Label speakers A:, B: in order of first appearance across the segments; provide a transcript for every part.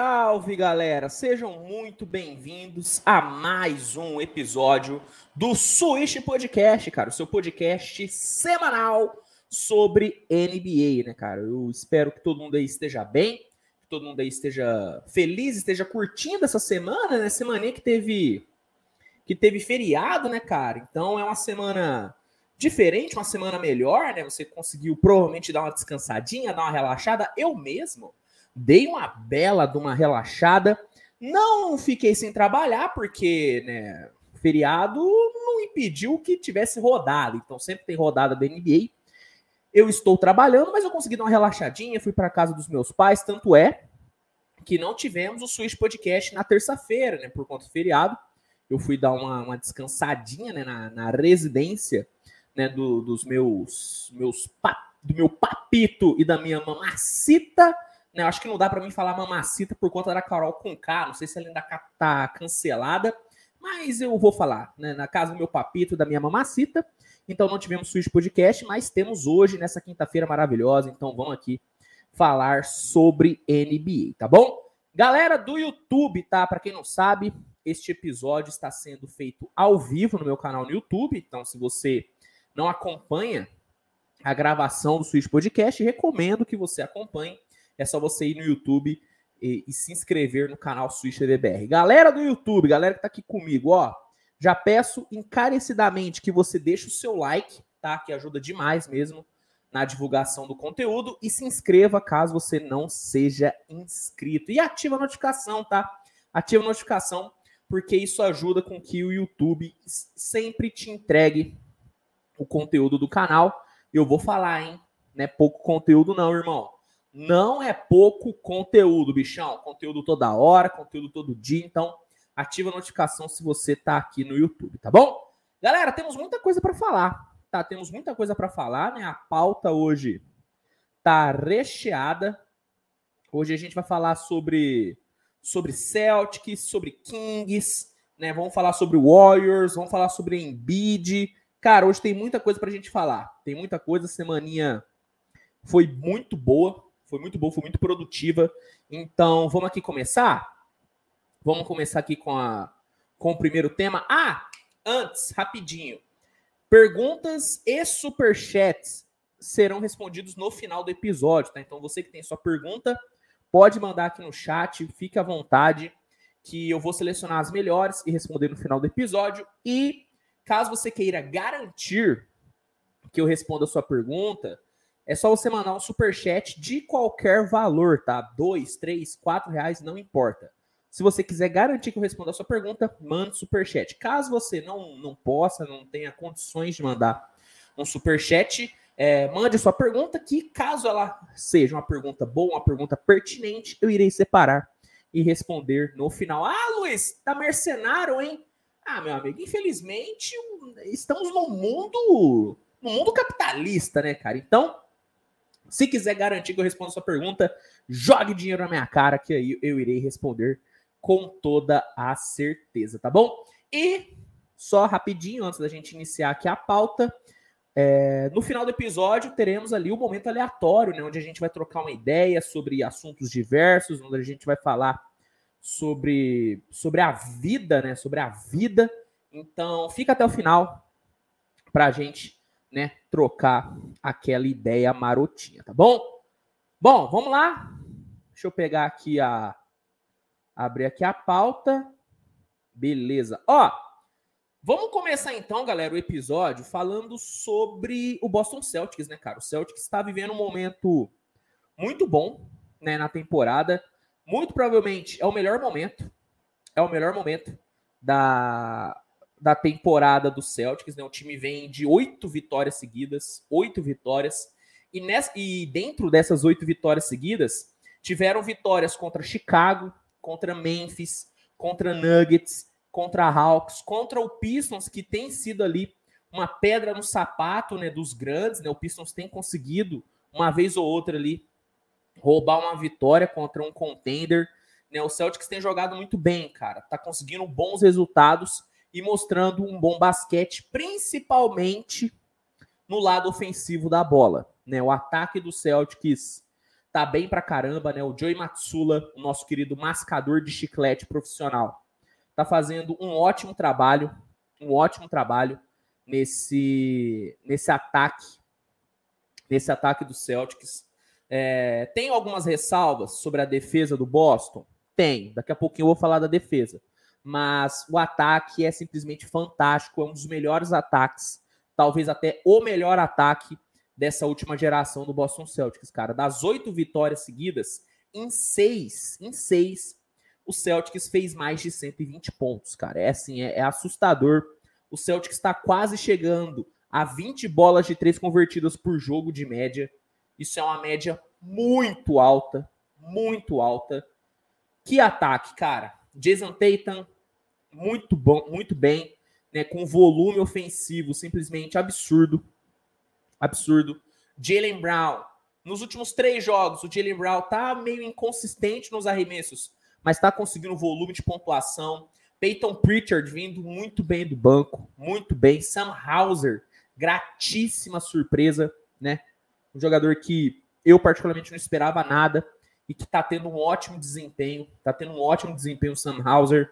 A: salve, galera! Sejam muito bem-vindos a mais um episódio do Switch Podcast, cara, o seu podcast semanal sobre NBA, né, cara? Eu espero que todo mundo aí esteja bem, que todo mundo aí esteja feliz, esteja curtindo essa semana, né? Semana que teve que teve feriado, né, cara? Então é uma semana diferente, uma semana melhor, né? Você conseguiu provavelmente dar uma descansadinha, dar uma relaxada. Eu mesmo dei uma bela de uma relaxada. Não fiquei sem trabalhar, porque, né, feriado não impediu que tivesse rodada. Então, sempre tem rodada da NBA. Eu estou trabalhando, mas eu consegui dar uma relaxadinha, fui para casa dos meus pais, tanto é que não tivemos o Switch Podcast na terça-feira, né, por conta do feriado. Eu fui dar uma, uma descansadinha, né, na, na residência, né, do, dos meus, meus do meu papito e da minha mamacita, né? Acho que não dá para mim falar mamacita por conta da Carol com K. Não sei se ela ainda tá cancelada, mas eu vou falar, né? Na casa do meu papito da minha mamacita. Então não tivemos Switch Podcast, mas temos hoje, nessa quinta-feira maravilhosa. Então vamos aqui falar sobre NBA, tá bom? Galera do YouTube, tá? Para quem não sabe, este episódio está sendo feito ao vivo no meu canal no YouTube. Então, se você não acompanha a gravação do Switch Podcast, recomendo que você acompanhe é só você ir no YouTube e, e se inscrever no canal Switch TVBR. Galera do YouTube, galera que tá aqui comigo, ó, já peço encarecidamente que você deixe o seu like, tá? Que ajuda demais mesmo na divulgação do conteúdo e se inscreva caso você não seja inscrito. E ativa a notificação, tá? Ativa a notificação porque isso ajuda com que o YouTube sempre te entregue o conteúdo do canal. Eu vou falar, hein? Não é pouco conteúdo não, irmão. Não é pouco conteúdo, bichão. Conteúdo toda hora, conteúdo todo dia. Então, ativa a notificação se você tá aqui no YouTube, tá bom? Galera, temos muita coisa para falar. Tá, temos muita coisa para falar, né? A pauta hoje tá recheada. Hoje a gente vai falar sobre sobre Celtics, sobre Kings, né? Vamos falar sobre Warriors, vamos falar sobre Embiid. Cara, hoje tem muita coisa pra gente falar. Tem muita coisa, semaninha foi muito boa. Foi muito boa, foi muito produtiva. Então, vamos aqui começar? Vamos começar aqui com, a, com o primeiro tema. Ah, antes, rapidinho. Perguntas e superchats serão respondidos no final do episódio, tá? Então, você que tem sua pergunta, pode mandar aqui no chat, fique à vontade, que eu vou selecionar as melhores e responder no final do episódio. E caso você queira garantir que eu responda a sua pergunta, é só você mandar um super chat de qualquer valor, tá? Dois, três, quatro reais, não importa. Se você quiser garantir que eu responda a sua pergunta, mande super chat. Caso você não, não possa, não tenha condições de mandar um super chat, é, mande a sua pergunta, que caso ela seja uma pergunta boa, uma pergunta pertinente, eu irei separar e responder no final. Ah, Luiz, tá mercenário, hein? Ah, meu amigo, infelizmente estamos no mundo, no mundo capitalista, né, cara? Então, se quiser garantir que eu responda a sua pergunta, jogue dinheiro na minha cara, que aí eu irei responder com toda a certeza, tá bom? E só rapidinho, antes da gente iniciar aqui a pauta, é, no final do episódio teremos ali o momento aleatório, né, onde a gente vai trocar uma ideia sobre assuntos diversos, onde a gente vai falar sobre, sobre a vida, né, sobre a vida. Então, fica até o final para a gente né, trocar aquela ideia marotinha, tá bom? Bom, vamos lá. Deixa eu pegar aqui a abrir aqui a pauta. Beleza. Ó, vamos começar então, galera, o episódio falando sobre o Boston Celtics, né, cara? O Celtics está vivendo um momento muito bom, né, na temporada. Muito provavelmente é o melhor momento. É o melhor momento da da temporada do Celtics, né? O time vem de oito vitórias seguidas, oito vitórias. E, nessa, e dentro dessas oito vitórias seguidas, tiveram vitórias contra Chicago, contra Memphis, contra Nuggets, contra Hawks, contra o Pistons, que tem sido ali uma pedra no sapato né, dos grandes. Né? O Pistons tem conseguido, uma vez ou outra ali, roubar uma vitória contra um contender. Né? O Celtics tem jogado muito bem, cara. Tá conseguindo bons resultados e mostrando um bom basquete, principalmente no lado ofensivo da bola. Né? O ataque do Celtics tá bem pra caramba, né? O Joey Matsula, o nosso querido mascador de chiclete profissional, tá fazendo um ótimo trabalho, um ótimo trabalho nesse, nesse ataque, nesse ataque do Celtics. É, tem algumas ressalvas sobre a defesa do Boston? Tem. Daqui a pouquinho eu vou falar da defesa. Mas o ataque é simplesmente fantástico. É um dos melhores ataques, talvez até o melhor ataque dessa última geração do Boston Celtics, cara. Das oito vitórias seguidas, em seis, em seis, o Celtics fez mais de 120 pontos, cara. É assim, é, é assustador. O Celtics está quase chegando a 20 bolas de três convertidas por jogo de média. Isso é uma média muito alta, muito alta. Que ataque, cara. Jason Tatum, muito bom, muito bem, né, com volume ofensivo simplesmente absurdo. Absurdo. Jalen Brown, nos últimos três jogos, o Jalen Brown tá meio inconsistente nos arremessos, mas está conseguindo volume de pontuação. Peyton Pritchard vindo muito bem do banco, muito bem. Sam Hauser, gratíssima surpresa, né? Um jogador que eu particularmente não esperava nada e que está tendo um ótimo desempenho. Está tendo um ótimo desempenho o Sam Hauser.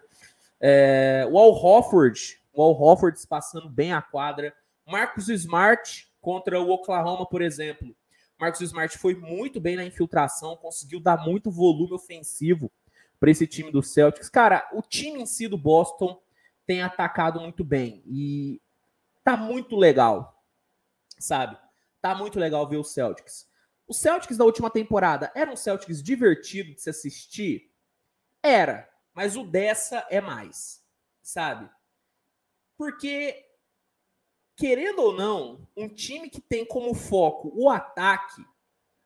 A: É, o Al Hofford, o Al Hofford passando bem a quadra. Marcos Smart contra o Oklahoma, por exemplo. Marcos Smart foi muito bem na infiltração, conseguiu dar muito volume ofensivo para esse time do Celtics. Cara, o time em si do Boston tem atacado muito bem e tá muito legal, sabe? Tá muito legal ver o Celtics. O Celtics da última temporada era um Celtics divertido de se assistir? Era, mas o dessa é mais, sabe? Porque querendo ou não, um time que tem como foco o ataque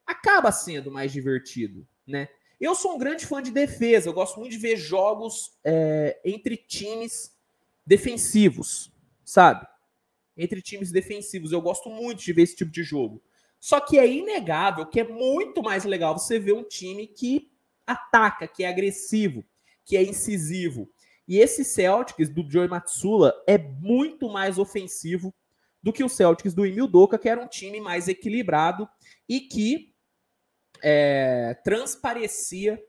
A: acaba sendo mais divertido, né? Eu sou um grande fã de defesa, eu gosto muito de ver jogos é, entre times defensivos, sabe? Entre times defensivos, eu gosto muito de ver esse tipo de jogo. Só que é inegável que é muito mais legal você ver um time que ataca, que é agressivo, que é incisivo. E esse Celtics do Joey Matsula é muito mais ofensivo do que o Celtics do Emil Doca, que era um time mais equilibrado e que é, transparecia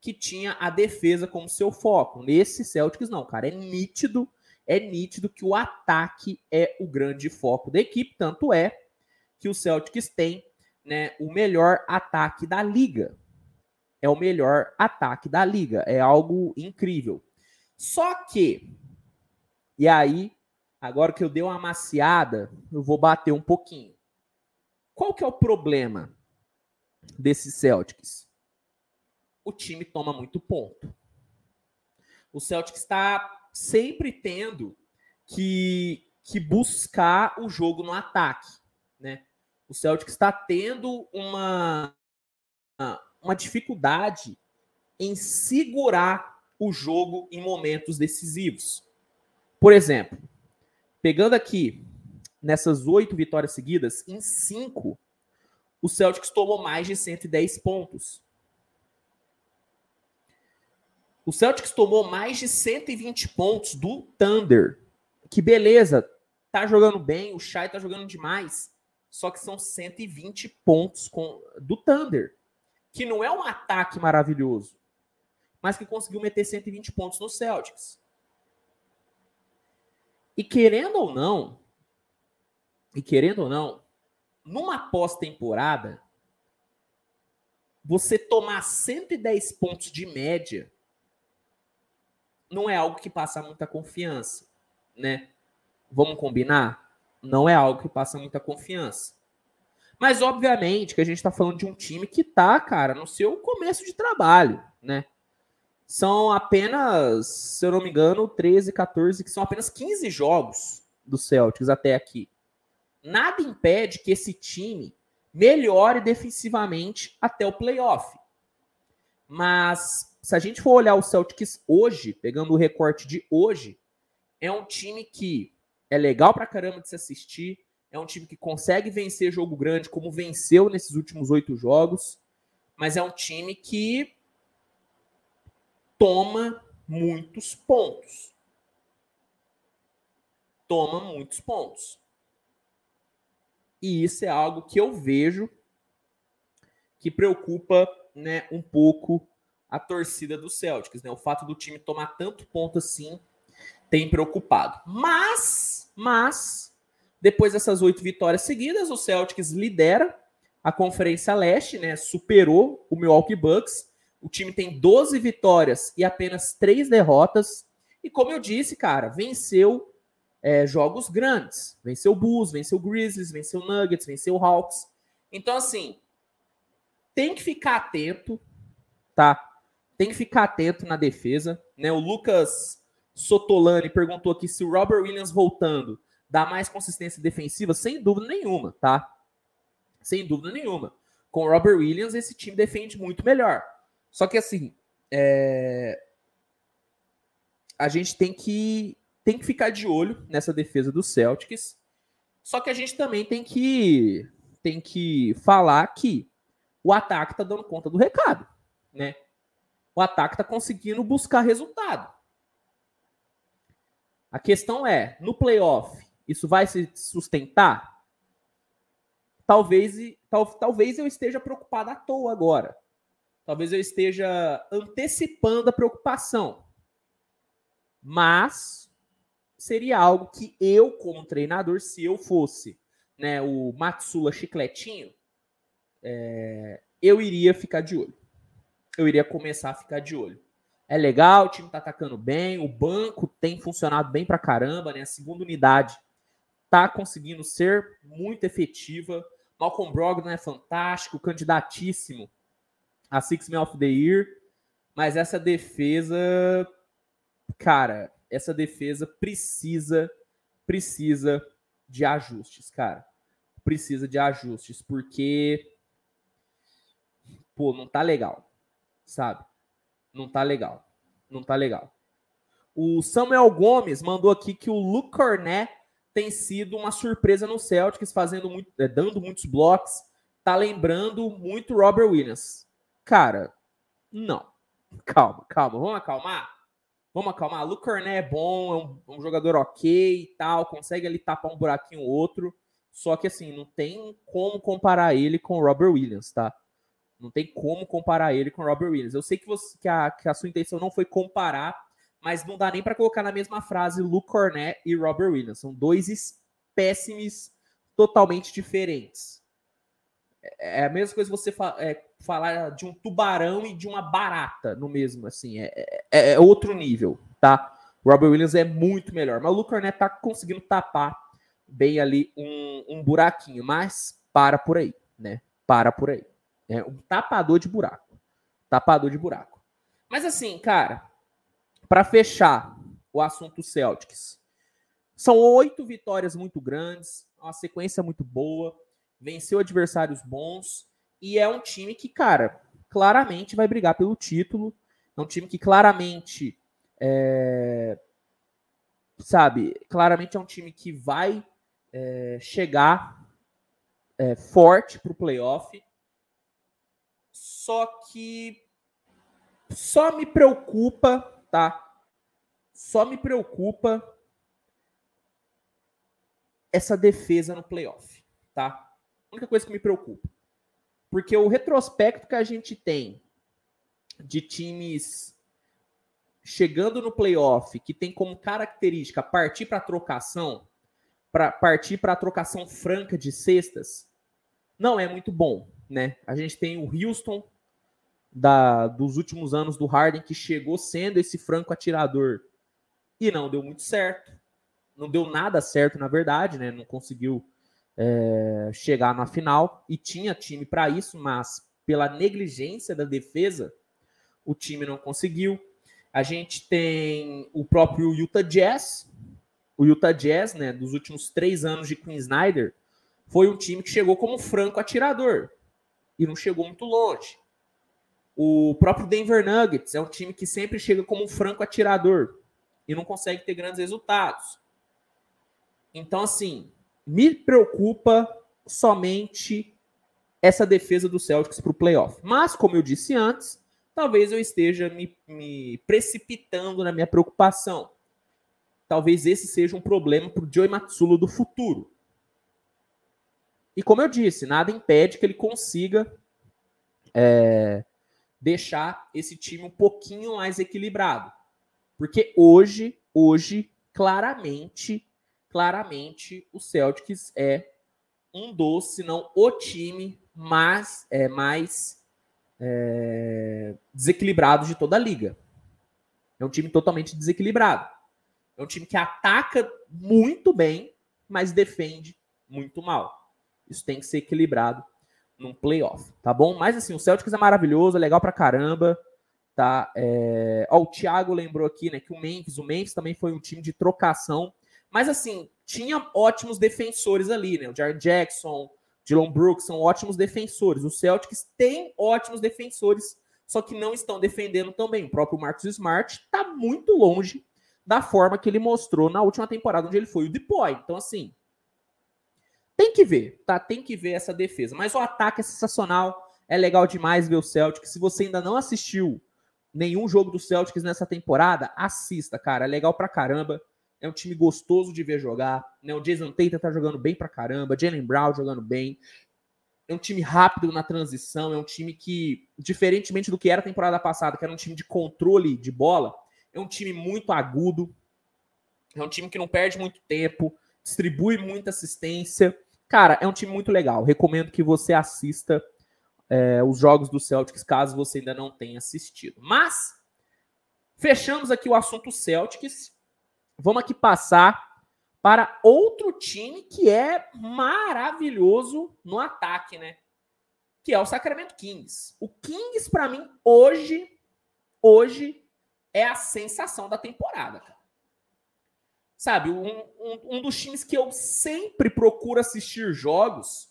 A: que tinha a defesa como seu foco. Nesse Celtics, não, cara. É nítido, é nítido que o ataque é o grande foco da equipe. Tanto é que o Celtics tem né, o melhor ataque da liga. É o melhor ataque da liga. É algo incrível. Só que, e aí, agora que eu dei uma maciada, eu vou bater um pouquinho. Qual que é o problema? desses Celtics? O time toma muito ponto. O Celtics está sempre tendo que, que buscar o jogo no ataque, né? O Celtics está tendo uma, uma dificuldade em segurar o jogo em momentos decisivos. Por exemplo, pegando aqui nessas oito vitórias seguidas, em cinco o Celtics tomou mais de 110 pontos. O Celtics tomou mais de 120 pontos do Thunder. Que beleza, tá jogando bem, o Shai tá jogando demais. Só que são 120 pontos com, do Thunder, que não é um ataque maravilhoso, mas que conseguiu meter 120 pontos no Celtics. E querendo ou não, e querendo ou não, numa pós-temporada, você tomar 110 pontos de média não é algo que passa muita confiança, né? Vamos combinar? Não é algo que passa muita confiança. Mas, obviamente, que a gente está falando de um time que tá, cara, no seu começo de trabalho, né? São apenas, se eu não me engano, 13, 14, que são apenas 15 jogos do Celtics até aqui nada impede que esse time melhore defensivamente até o playoff. Mas se a gente for olhar o Celtics hoje, pegando o recorte de hoje, é um time que é legal pra caramba de se assistir, é um time que consegue vencer jogo grande, como venceu nesses últimos oito jogos, mas é um time que toma muitos pontos. Toma muitos pontos. E isso é algo que eu vejo que preocupa né, um pouco a torcida do Celtics. Né? O fato do time tomar tanto ponto assim tem preocupado. Mas, mas, depois dessas oito vitórias seguidas, o Celtics lidera a Conferência Leste, né? Superou o Milwaukee Bucks. O time tem 12 vitórias e apenas três derrotas. E como eu disse, cara, venceu é, jogos grandes. Venceu Bulls, venceu Grizzlies, venceu Nuggets, venceu Hawks. Então, assim, tem que ficar atento, tá? Tem que ficar atento na defesa. Né? O Lucas Sotolani perguntou aqui se o Robert Williams voltando dá mais consistência defensiva. Sem dúvida nenhuma, tá? Sem dúvida nenhuma. Com o Robert Williams, esse time defende muito melhor. Só que assim, é... a gente tem que tem que ficar de olho nessa defesa do Celtics. Só que a gente também tem que tem que falar que o ataque tá dando conta do recado, né? O ataque tá conseguindo buscar resultado. A questão é, no playoff, isso vai se sustentar? Talvez, tal, talvez eu esteja preocupado à toa agora. Talvez eu esteja antecipando a preocupação. Mas seria algo que eu, como treinador, se eu fosse né, o Matsula Chicletinho, é, eu iria ficar de olho. Eu iria começar a ficar de olho. É legal, o time tá atacando bem, o banco tem funcionado bem pra caramba, né? A segunda unidade tá conseguindo ser muito efetiva. Malcolm Brogdon é fantástico, candidatíssimo a Six Man of the Year, mas essa defesa, cara, essa defesa precisa precisa de ajustes, cara. Precisa de ajustes, porque pô, não tá legal, sabe? Não tá legal. Não tá legal. O Samuel Gomes mandou aqui que o Luke Cornet tem sido uma surpresa no Celtics, fazendo muito, é, dando muitos blocos. Tá lembrando muito Robert Williams. Cara, não. Calma, calma. Vamos acalmar? Vamos acalmar. Luke Cornet é bom, é um, um jogador ok e tal, consegue ali tapar um buraquinho ou outro. Só que assim, não tem como comparar ele com Robert Williams, tá? Não tem como comparar ele com Robert Williams. Eu sei que, você, que, a, que a sua intenção não foi comparar, mas não dá nem para colocar na mesma frase Luke Cornett e Robert Williams. São dois espécimes totalmente diferentes. É, é a mesma coisa você fa é, falar de um tubarão e de uma barata no mesmo, assim. É, é, é outro nível, tá? O Robert Williams é muito melhor. Mas o Luke Cornett tá conseguindo tapar bem ali um, um buraquinho. Mas para por aí, né? Para por aí. É um tapador de buraco. Tapador de buraco. Mas assim, cara, para fechar o assunto Celtics, são oito vitórias muito grandes, uma sequência muito boa, venceu adversários bons e é um time que, cara, claramente vai brigar pelo título. É um time que claramente, é, sabe, claramente é um time que vai é, chegar é, forte para o playoff. Só que só me preocupa, tá? Só me preocupa essa defesa no playoff, tá? A única coisa que me preocupa. Porque o retrospecto que a gente tem de times chegando no playoff, que tem como característica partir para trocação, para partir para trocação franca de cestas, não é muito bom né? A gente tem o Houston da, dos últimos anos do Harden que chegou sendo esse franco atirador e não deu muito certo. Não deu nada certo, na verdade, né? Não conseguiu é, chegar na final e tinha time para isso, mas pela negligência da defesa, o time não conseguiu. A gente tem o próprio Utah Jazz. O Utah Jazz, né, dos últimos três anos de Queen Snyder, foi um time que chegou como franco atirador e não chegou muito longe. O próprio Denver Nuggets é um time que sempre chega como um franco atirador e não consegue ter grandes resultados. Então, assim, me preocupa somente essa defesa do Celtics para o playoff. Mas, como eu disse antes, talvez eu esteja me, me precipitando na minha preocupação. Talvez esse seja um problema para o Joey Matsulo do futuro. E como eu disse, nada impede que ele consiga é, deixar esse time um pouquinho mais equilibrado. Porque hoje, hoje, claramente, claramente, o Celtics é um dos, se não o time mais, é, mais é, desequilibrado de toda a liga. É um time totalmente desequilibrado. É um time que ataca muito bem, mas defende muito mal. Isso tem que ser equilibrado num playoff, tá bom? Mas assim, o Celtics é maravilhoso, é legal pra caramba, tá? É... Ó, o Thiago lembrou aqui, né, que o Memphis, o Memphis também foi um time de trocação, mas assim, tinha ótimos defensores ali, né? O Jared Jackson, Dylan Brooks são ótimos defensores. O Celtics tem ótimos defensores, só que não estão defendendo também. O próprio Marcus Smart está muito longe da forma que ele mostrou na última temporada, onde ele foi o deploy. Então, assim, tem que ver, tá? Tem que ver essa defesa. Mas o ataque é sensacional. É legal demais ver o Celtics. Se você ainda não assistiu nenhum jogo do Celtics nessa temporada, assista, cara. É legal pra caramba. É um time gostoso de ver jogar. Né? O Jason Tatum tá jogando bem pra caramba. Jalen Brown jogando bem. É um time rápido na transição. É um time que, diferentemente do que era a temporada passada, que era um time de controle de bola, é um time muito agudo. É um time que não perde muito tempo. Distribui muita assistência. Cara, é um time muito legal. Recomendo que você assista é, os jogos do Celtics, caso você ainda não tenha assistido. Mas, fechamos aqui o assunto Celtics. Vamos aqui passar para outro time que é maravilhoso no ataque, né? Que é o Sacramento Kings. O Kings, para mim, hoje, hoje, é a sensação da temporada, cara. Sabe, um, um, um, dos times que eu sempre procuro assistir jogos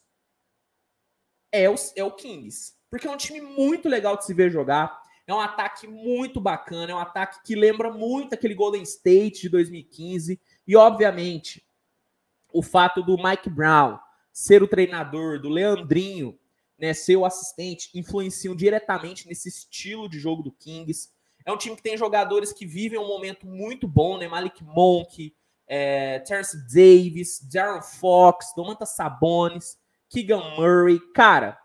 A: é o, é o Kings. Porque é um time muito legal de se ver jogar. É um ataque muito bacana, é um ataque que lembra muito aquele Golden State de 2015. E, obviamente, o fato do Mike Brown ser o treinador, do Leandrinho né, ser o assistente, influenciam diretamente nesse estilo de jogo do Kings. É um time que tem jogadores que vivem um momento muito bom, né? Malik Monk, é, Terence Davis, Darren Fox, Domantas Sabonis, Keegan Murray. Cara,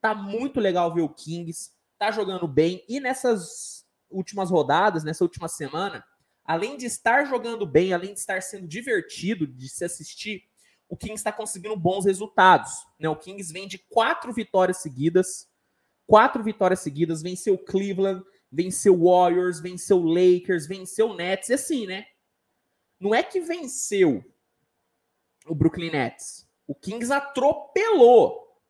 A: tá muito legal ver o Kings, tá jogando bem. E nessas últimas rodadas, nessa última semana, além de estar jogando bem, além de estar sendo divertido de se assistir, o Kings está conseguindo bons resultados. Né? O Kings vem de quatro vitórias seguidas. Quatro vitórias seguidas, venceu Cleveland, venceu Warriors, venceu Lakers, venceu Nets, e assim, né? Não é que venceu o Brooklyn Nets. O Kings atropelou.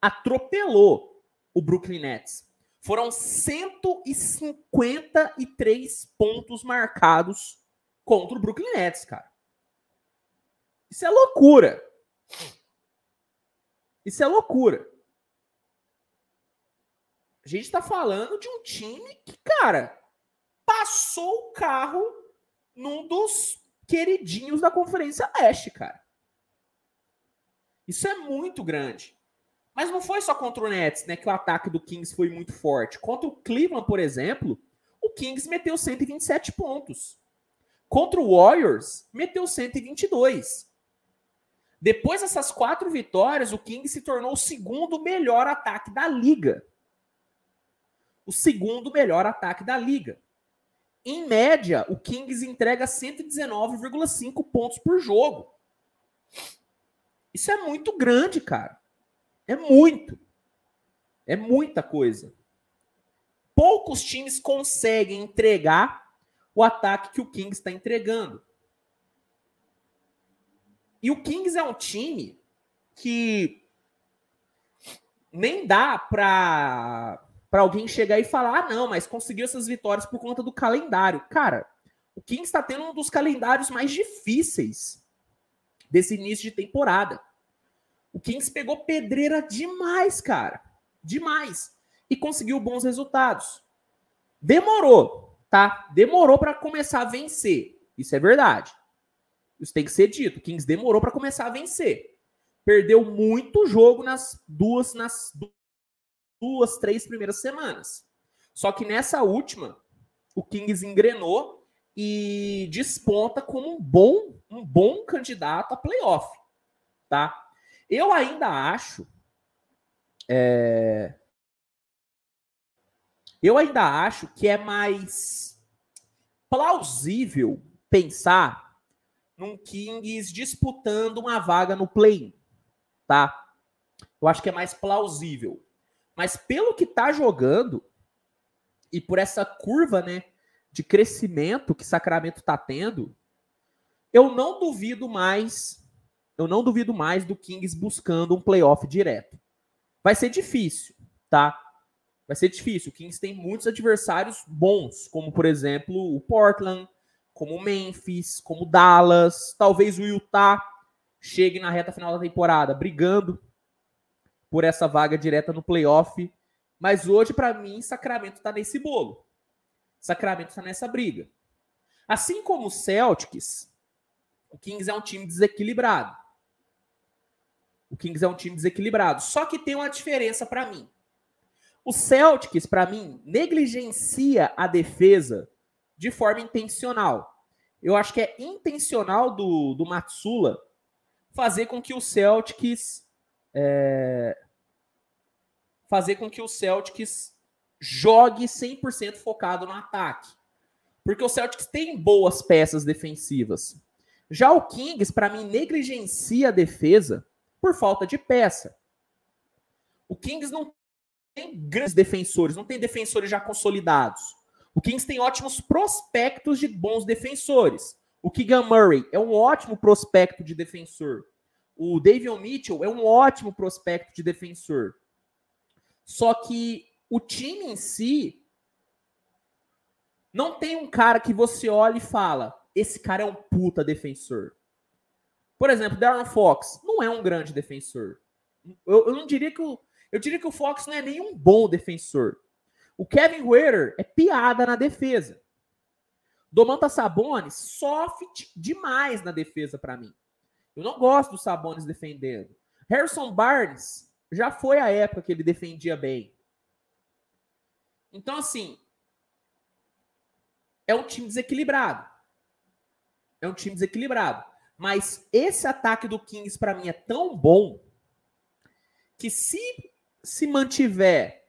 A: Atropelou o Brooklyn Nets. Foram 153 pontos marcados contra o Brooklyn Nets, cara. Isso é loucura. Isso é loucura. A gente está falando de um time que, cara, passou o carro num dos queridinhos da Conferência Leste, cara. Isso é muito grande. Mas não foi só contra o Nets, né, que o ataque do Kings foi muito forte. Contra o Cleveland, por exemplo, o Kings meteu 127 pontos. Contra o Warriors, meteu 122. Depois dessas quatro vitórias, o Kings se tornou o segundo melhor ataque da liga. O segundo melhor ataque da liga. Em média, o Kings entrega 119,5 pontos por jogo. Isso é muito grande, cara. É muito. É muita coisa. Poucos times conseguem entregar o ataque que o Kings está entregando. E o Kings é um time que nem dá para para alguém chegar e falar: ah, não, mas conseguiu essas vitórias por conta do calendário. Cara, o Kings está tendo um dos calendários mais difíceis desse início de temporada. O Kings pegou pedreira demais, cara. Demais. E conseguiu bons resultados. Demorou, tá? Demorou para começar a vencer. Isso é verdade. Isso tem que ser dito. O Kings demorou para começar a vencer. Perdeu muito jogo nas duas nas duas, três primeiras semanas. Só que nessa última, o Kings engrenou e desponta como um bom, um bom candidato a playoff, tá? Eu ainda acho é, Eu ainda acho que é mais plausível pensar num Kings disputando uma vaga no play, tá? Eu acho que é mais plausível. Mas pelo que tá jogando e por essa curva, né, de crescimento que Sacramento tá tendo, eu não duvido mais, eu não duvido mais do Kings buscando um playoff direto. Vai ser difícil, tá? Vai ser difícil. O Kings tem muitos adversários bons, como por exemplo o Portland, como o Memphis, como o Dallas, talvez o Utah chegue na reta final da temporada brigando por essa vaga direta no playoff. Mas hoje, para mim, Sacramento está nesse bolo. Sacramento está nessa briga. Assim como o Celtics, o Kings é um time desequilibrado. O Kings é um time desequilibrado. Só que tem uma diferença para mim. O Celtics, para mim, negligencia a defesa de forma intencional. Eu acho que é intencional do, do Matsula fazer com que o Celtics é, fazer com que o Celtics jogue 100% focado no ataque. Porque o Celtics tem boas peças defensivas. Já o Kings, para mim, negligencia a defesa por falta de peça. O Kings não tem grandes defensores, não tem defensores já consolidados. O Kings tem ótimos prospectos de bons defensores. O Keegan Murray é um ótimo prospecto de defensor. O Davion Mitchell é um ótimo prospecto de defensor. Só que o time em si não tem um cara que você olha e fala: esse cara é um puta defensor. Por exemplo, Darren Fox não é um grande defensor. Eu, eu não diria que o, eu diria que o Fox não é nenhum bom defensor. O Kevin Huerter é piada na defesa. Domantas Sabonis sofre demais na defesa para mim. Eu não gosto do Sabonis defendendo. Harrison Barnes já foi a época que ele defendia bem. Então, assim, é um time desequilibrado. É um time desequilibrado. Mas esse ataque do Kings para mim é tão bom que se se mantiver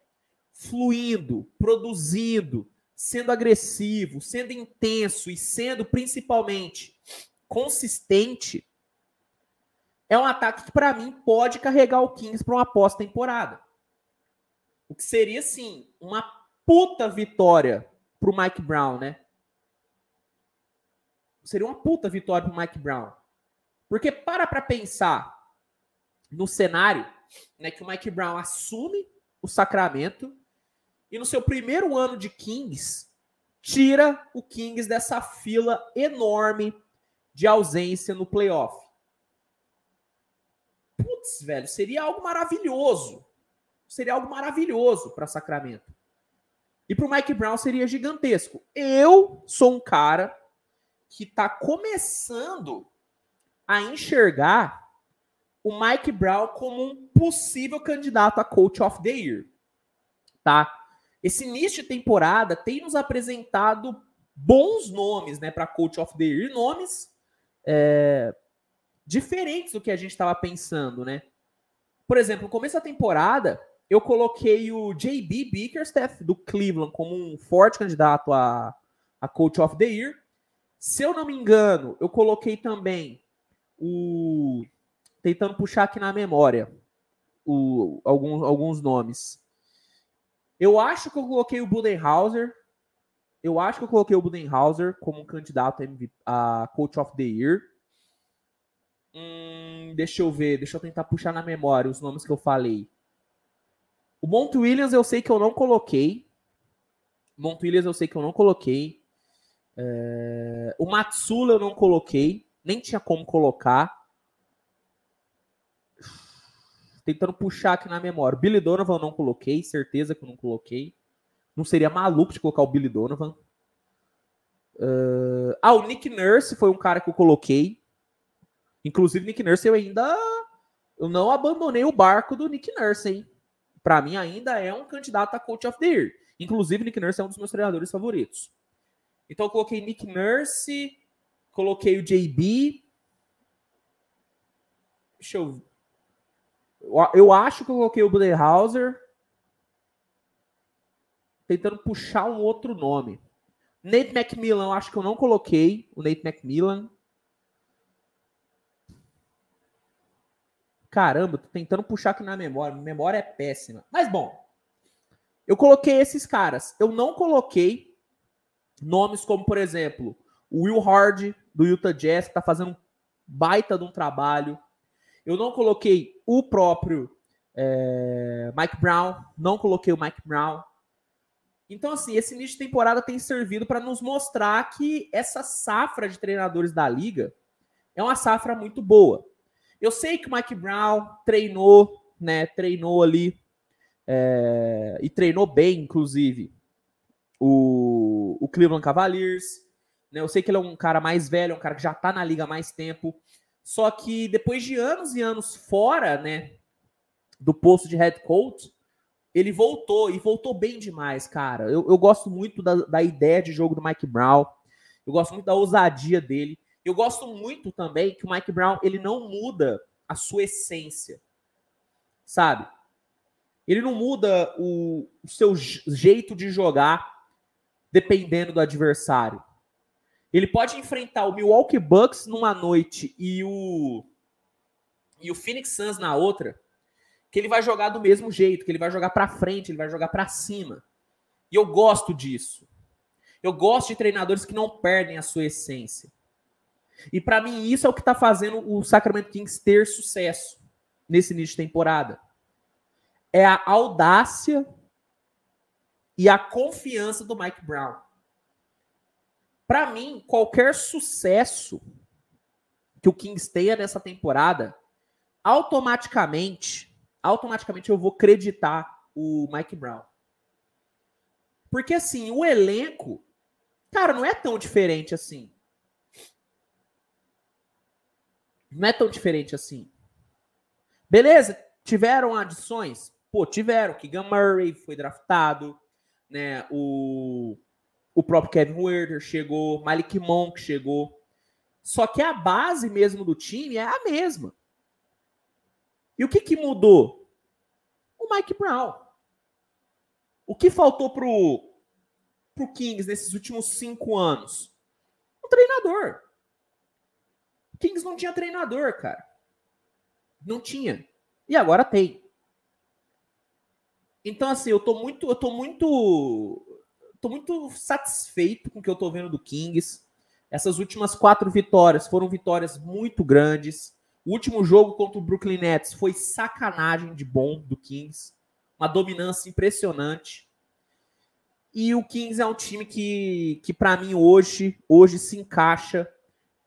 A: fluindo, produzindo, sendo agressivo, sendo intenso e sendo principalmente consistente, é um ataque que para mim pode carregar o Kings para uma pós-temporada. O que seria sim uma puta vitória para o Mike Brown, né? Seria uma puta vitória para o Mike Brown. Porque para para pensar no cenário né, que o Mike Brown assume o Sacramento e no seu primeiro ano de Kings tira o Kings dessa fila enorme de ausência no playoff. Putz, velho, seria algo maravilhoso. Seria algo maravilhoso para Sacramento. E para o Mike Brown seria gigantesco. Eu sou um cara que está começando a enxergar o Mike Brown como um possível candidato a Coach of the Year. Tá? Esse início de temporada tem nos apresentado bons nomes né, para Coach of the Year, nomes é, diferentes do que a gente estava pensando. Né? Por exemplo, no começo da temporada, eu coloquei o JB Bickerstaff do Cleveland como um forte candidato a, a Coach of the Year. Se eu não me engano, eu coloquei também o tentando puxar aqui na memória o, alguns, alguns nomes. Eu acho que eu coloquei o Budenhauser. Eu acho que eu coloquei o Budenhauser como um candidato a Coach of the Year. Hum, deixa eu ver, deixa eu tentar puxar na memória os nomes que eu falei. O Mont Williams eu sei que eu não coloquei. Mont Williams eu sei que eu não coloquei. É... O Matsula eu não coloquei nem tinha como colocar. Tentando puxar aqui na memória. Billy Donovan eu não coloquei, certeza que eu não coloquei. Não seria maluco de colocar o Billy Donovan. Uh... Ah, o Nick Nurse foi um cara que eu coloquei. Inclusive, Nick Nurse eu ainda. Eu não abandonei o barco do Nick Nurse, hein? Pra mim, ainda é um candidato a Coach of the Year. Inclusive, Nick Nurse é um dos meus treinadores favoritos. Então, eu coloquei Nick Nurse, Coloquei o JB. Deixa eu. Eu acho que eu coloquei o Budenhauser. tentando puxar um outro nome. Nate McMillan, acho que eu não coloquei o Nate McMillan. Caramba, tô tentando puxar aqui na memória. Memória é péssima. Mas bom, eu coloquei esses caras. Eu não coloquei nomes como, por exemplo, o Will Hard do Utah Jazz, que tá fazendo um baita de um trabalho. Eu não coloquei o próprio é, Mike Brown, não coloquei o Mike Brown. Então, assim, esse início de temporada tem servido para nos mostrar que essa safra de treinadores da liga é uma safra muito boa. Eu sei que o Mike Brown treinou, né? Treinou ali é, e treinou bem, inclusive, o, o Cleveland Cavaliers. Né? Eu sei que ele é um cara mais velho, um cara que já está na liga há mais tempo. Só que depois de anos e anos fora, né, do posto de head coach, ele voltou e voltou bem demais, cara. Eu, eu gosto muito da, da ideia de jogo do Mike Brown. Eu gosto muito da ousadia dele. Eu gosto muito também que o Mike Brown ele não muda a sua essência, sabe? Ele não muda o, o seu jeito de jogar dependendo do adversário. Ele pode enfrentar o Milwaukee Bucks numa noite e o e o Phoenix Suns na outra que ele vai jogar do mesmo jeito, que ele vai jogar para frente, ele vai jogar para cima. E eu gosto disso. Eu gosto de treinadores que não perdem a sua essência. E para mim isso é o que está fazendo o Sacramento Kings ter sucesso nesse início de temporada. É a audácia e a confiança do Mike Brown. Para mim, qualquer sucesso que o Kings tenha nessa temporada, automaticamente automaticamente eu vou acreditar o Mike Brown. Porque assim, o elenco, cara, não é tão diferente assim. Não é tão diferente assim. Beleza, tiveram adições? Pô, tiveram. Keegan Murray foi draftado, né? O, o próprio Kevin Werther chegou, Malik Monk chegou. Só que a base mesmo do time é a mesma. E o que, que mudou? O Mike Brown. O que faltou pro, pro Kings nesses últimos cinco anos? Um treinador. Kings não tinha treinador, cara. Não tinha. E agora tem. Então, assim, eu tô muito. Eu tô muito. Tô muito satisfeito com o que eu tô vendo do Kings. Essas últimas quatro vitórias foram vitórias muito grandes. O último jogo contra o Brooklyn Nets foi sacanagem de bom do Kings. Uma dominância impressionante. E o Kings é um time que, que para mim, hoje, hoje se encaixa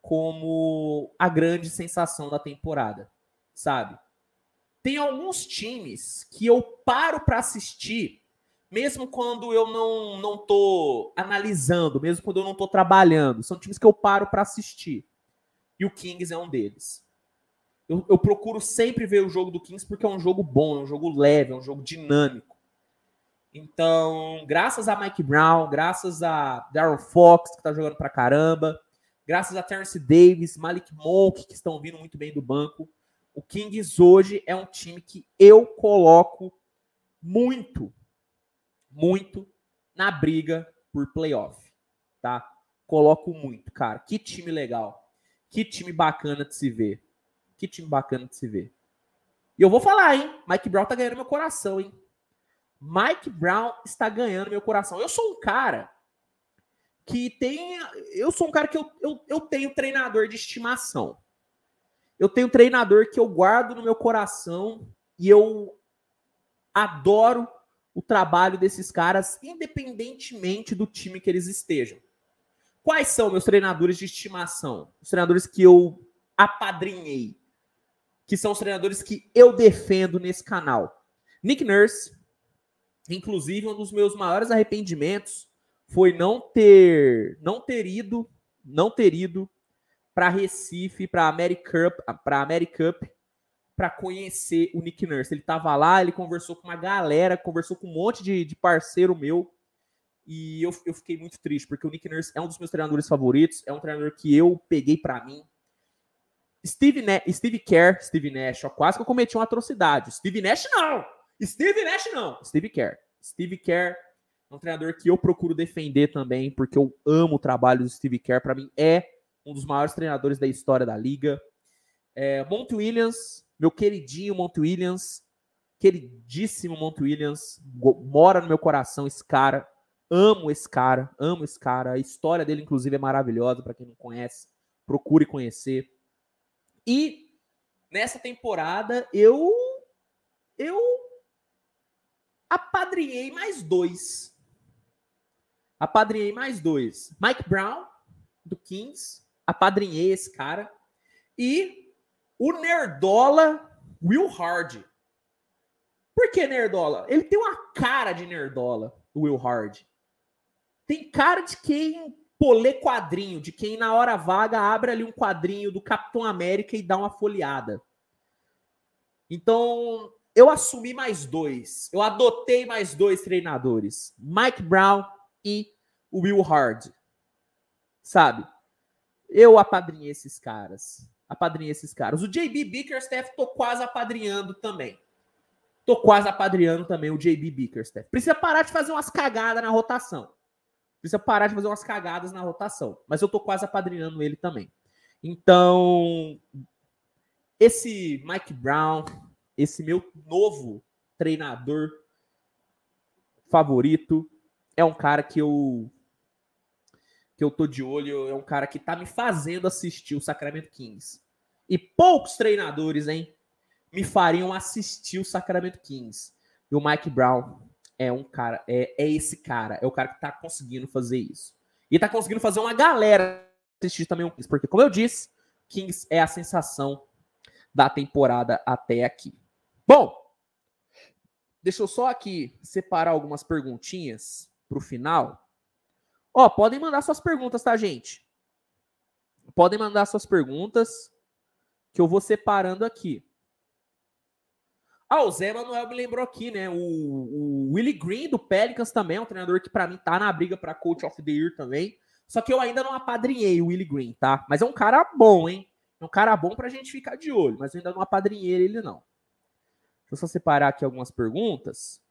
A: como a grande sensação da temporada, sabe? Tem alguns times que eu paro para assistir, mesmo quando eu não não tô analisando, mesmo quando eu não tô trabalhando. São times que eu paro para assistir. E o Kings é um deles. Eu, eu, procuro sempre ver o jogo do Kings porque é um jogo bom, é um jogo leve, é um jogo dinâmico. Então, graças a Mike Brown, graças a Darren Fox, que tá jogando pra caramba, graças a Terence Davis, Malik Monk, que estão vindo muito bem do banco, o Kings hoje é um time que eu coloco muito, muito na briga por playoff, tá? Coloco muito, cara. Que time legal. Que time bacana de se ver. Que time bacana de se ver. E eu vou falar, hein? Mike Brown tá ganhando meu coração, hein? Mike Brown está ganhando meu coração. Eu sou um cara que tem. Eu sou um cara que eu, eu, eu tenho treinador de estimação. Eu tenho treinador que eu guardo no meu coração e eu adoro o trabalho desses caras, independentemente do time que eles estejam. Quais são meus treinadores de estimação? Os treinadores que eu apadrinhei que são os treinadores que eu defendo nesse canal. Nick Nurse, inclusive um dos meus maiores arrependimentos foi não ter não ter ido, não ter ido para Recife, para Americup, para Americup para conhecer o Nick Nurse. Ele estava lá, ele conversou com uma galera, conversou com um monte de, de parceiro meu. E eu, eu fiquei muito triste, porque o Nick Nurse é um dos meus treinadores favoritos, é um treinador que eu peguei para mim, Steve, ne Steve Kerr, Steve Nash, ó, quase que eu cometi uma atrocidade. Steve Nash não! Steve Nash não! Steve Kerr. Steve Kerr É um treinador que eu procuro defender também, porque eu amo o trabalho do Steve Kerr. Para mim, é um dos maiores treinadores da história da liga. É, Mont Williams, meu queridinho Mont Williams, queridíssimo Mont Williams, mora no meu coração esse cara. Amo esse cara, amo esse cara. A história dele, inclusive, é maravilhosa para quem não conhece. Procure conhecer. E nessa temporada eu eu apadrinhei mais dois. Apadrinhei mais dois. Mike Brown do Kings, apadrinhei esse cara e o nerdola Will Hard. Por que nerdola? Ele tem uma cara de nerdola, o Will Hard. Tem cara de quem pô, lê quadrinho, de quem na hora vaga abre ali um quadrinho do Capitão América e dá uma folheada. Então, eu assumi mais dois. Eu adotei mais dois treinadores: Mike Brown e Will Hard. Sabe? Eu apadrinhei esses caras. Apadrinhei esses caras. O JB Bickerstaff tô quase apadrinhando também. Tô quase apadrinhando também o JB Bickerstaff. Precisa parar de fazer umas cagadas na rotação. Precisa parar de fazer umas cagadas na rotação. Mas eu tô quase apadrinhando ele também. Então, esse Mike Brown, esse meu novo treinador favorito, é um cara que eu que eu tô de olho, é um cara que tá me fazendo assistir o Sacramento Kings. E poucos treinadores, hein, me fariam assistir o Sacramento Kings. E o Mike Brown é um cara, é, é esse cara, é o cara que tá conseguindo fazer isso. E tá conseguindo fazer uma galera assistir também o Kings, porque como eu disse, Kings é a sensação da temporada até aqui. Bom, deixa eu só aqui separar algumas perguntinhas pro final. Ó, podem mandar suas perguntas, tá, gente? Podem mandar suas perguntas que eu vou separando aqui. Ah, o Zé Manuel me lembrou aqui, né? O, o Willie Green do Pelicans também é um treinador que para mim tá na briga para coach of the year também. Só que eu ainda não apadrinhei o Willie Green, tá? Mas é um cara bom, hein? É um cara bom pra gente ficar de olho, mas eu ainda não apadrinhei ele não. Deixa eu só separar aqui algumas perguntas.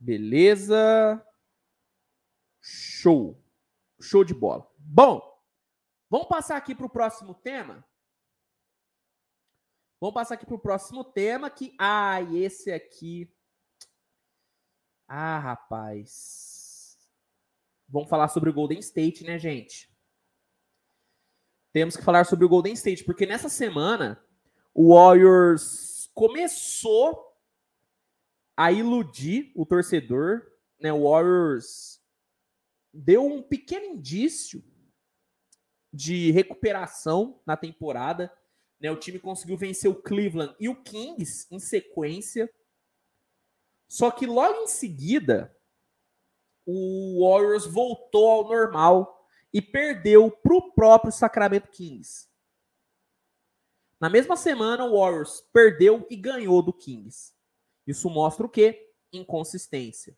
A: Beleza. Show. Show de bola. Bom, vamos passar aqui para o próximo tema. Vamos passar aqui para o próximo tema que, ah, esse aqui. Ah, rapaz. Vamos falar sobre o Golden State, né, gente? Temos que falar sobre o Golden State, porque nessa semana o Warriors começou a iludir o torcedor, né? O Warriors deu um pequeno indício de recuperação na temporada. Né? O time conseguiu vencer o Cleveland e o Kings em sequência. Só que logo em seguida, o Warriors voltou ao normal e perdeu para o próprio Sacramento Kings. Na mesma semana, o Warriors perdeu e ganhou do Kings. Isso mostra o quê? Inconsistência.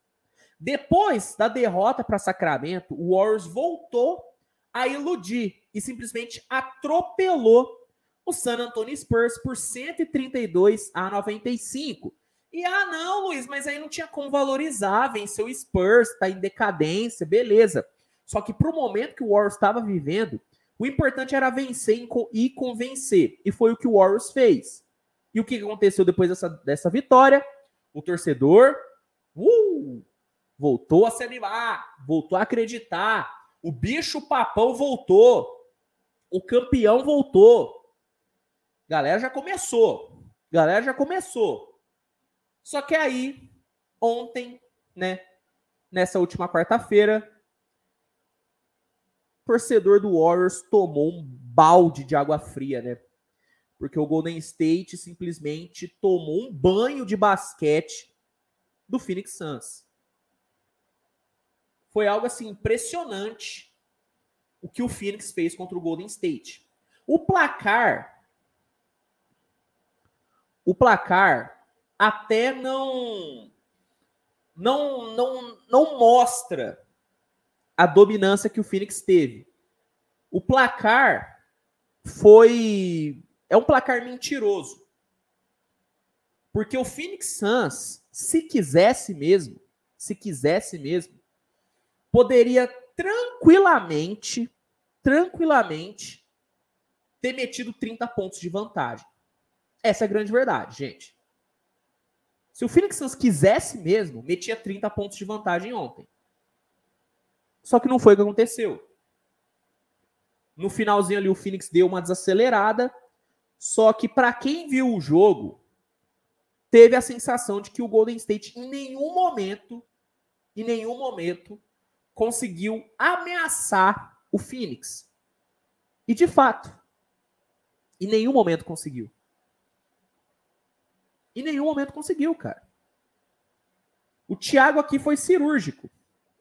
A: Depois da derrota para Sacramento, o Warriors voltou a iludir e simplesmente atropelou o San Antonio Spurs por 132 a 95. E ah, não, Luiz, mas aí não tinha como valorizar, venceu o Spurs, tá em decadência, beleza. Só que para o momento que o Warriors estava vivendo, o importante era vencer e convencer. E foi o que o Warriors fez. E o que aconteceu depois dessa, dessa vitória? O torcedor uh, voltou a se animar, voltou a acreditar. O bicho papão voltou. O campeão voltou. Galera já começou. Galera já começou. Só que aí, ontem, né, nessa última quarta-feira, torcedor do Warriors tomou um balde de água fria, né? Porque o Golden State simplesmente tomou um banho de basquete do Phoenix Suns foi algo assim impressionante o que o Phoenix fez contra o Golden State. O placar o placar até não não não não mostra a dominância que o Phoenix teve. O placar foi é um placar mentiroso. Porque o Phoenix Suns, se quisesse mesmo, se quisesse mesmo, poderia tranquilamente, tranquilamente ter metido 30 pontos de vantagem. Essa é a grande verdade, gente. Se o Phoenix Suns quisesse mesmo, metia 30 pontos de vantagem ontem. Só que não foi o que aconteceu. No finalzinho ali o Phoenix deu uma desacelerada, só que para quem viu o jogo, teve a sensação de que o Golden State em nenhum momento, em nenhum momento conseguiu ameaçar o Phoenix. E de fato, em nenhum momento conseguiu. Em nenhum momento conseguiu, cara. O Thiago aqui foi cirúrgico.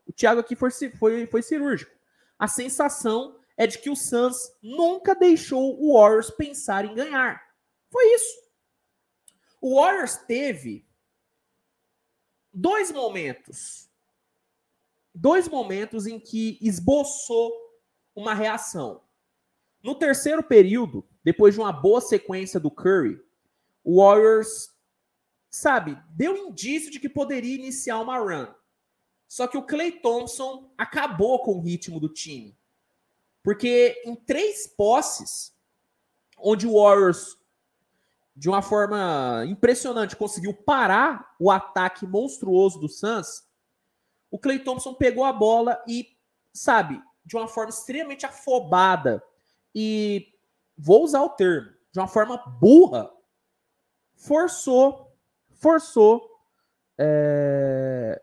A: O Thiago aqui foi, foi, foi cirúrgico. A sensação é de que o Suns nunca deixou o Warriors pensar em ganhar. Foi isso. O Warriors teve dois momentos. Dois momentos em que esboçou uma reação. No terceiro período, depois de uma boa sequência do Curry, o Warriors, sabe, deu indício de que poderia iniciar uma run. Só que o Clay Thompson acabou com o ritmo do time. Porque em três posses, onde o Warriors, de uma forma impressionante, conseguiu parar o ataque monstruoso do Suns, o Clay Thompson pegou a bola e, sabe, de uma forma extremamente afobada e, vou usar o termo, de uma forma burra, forçou, forçou é,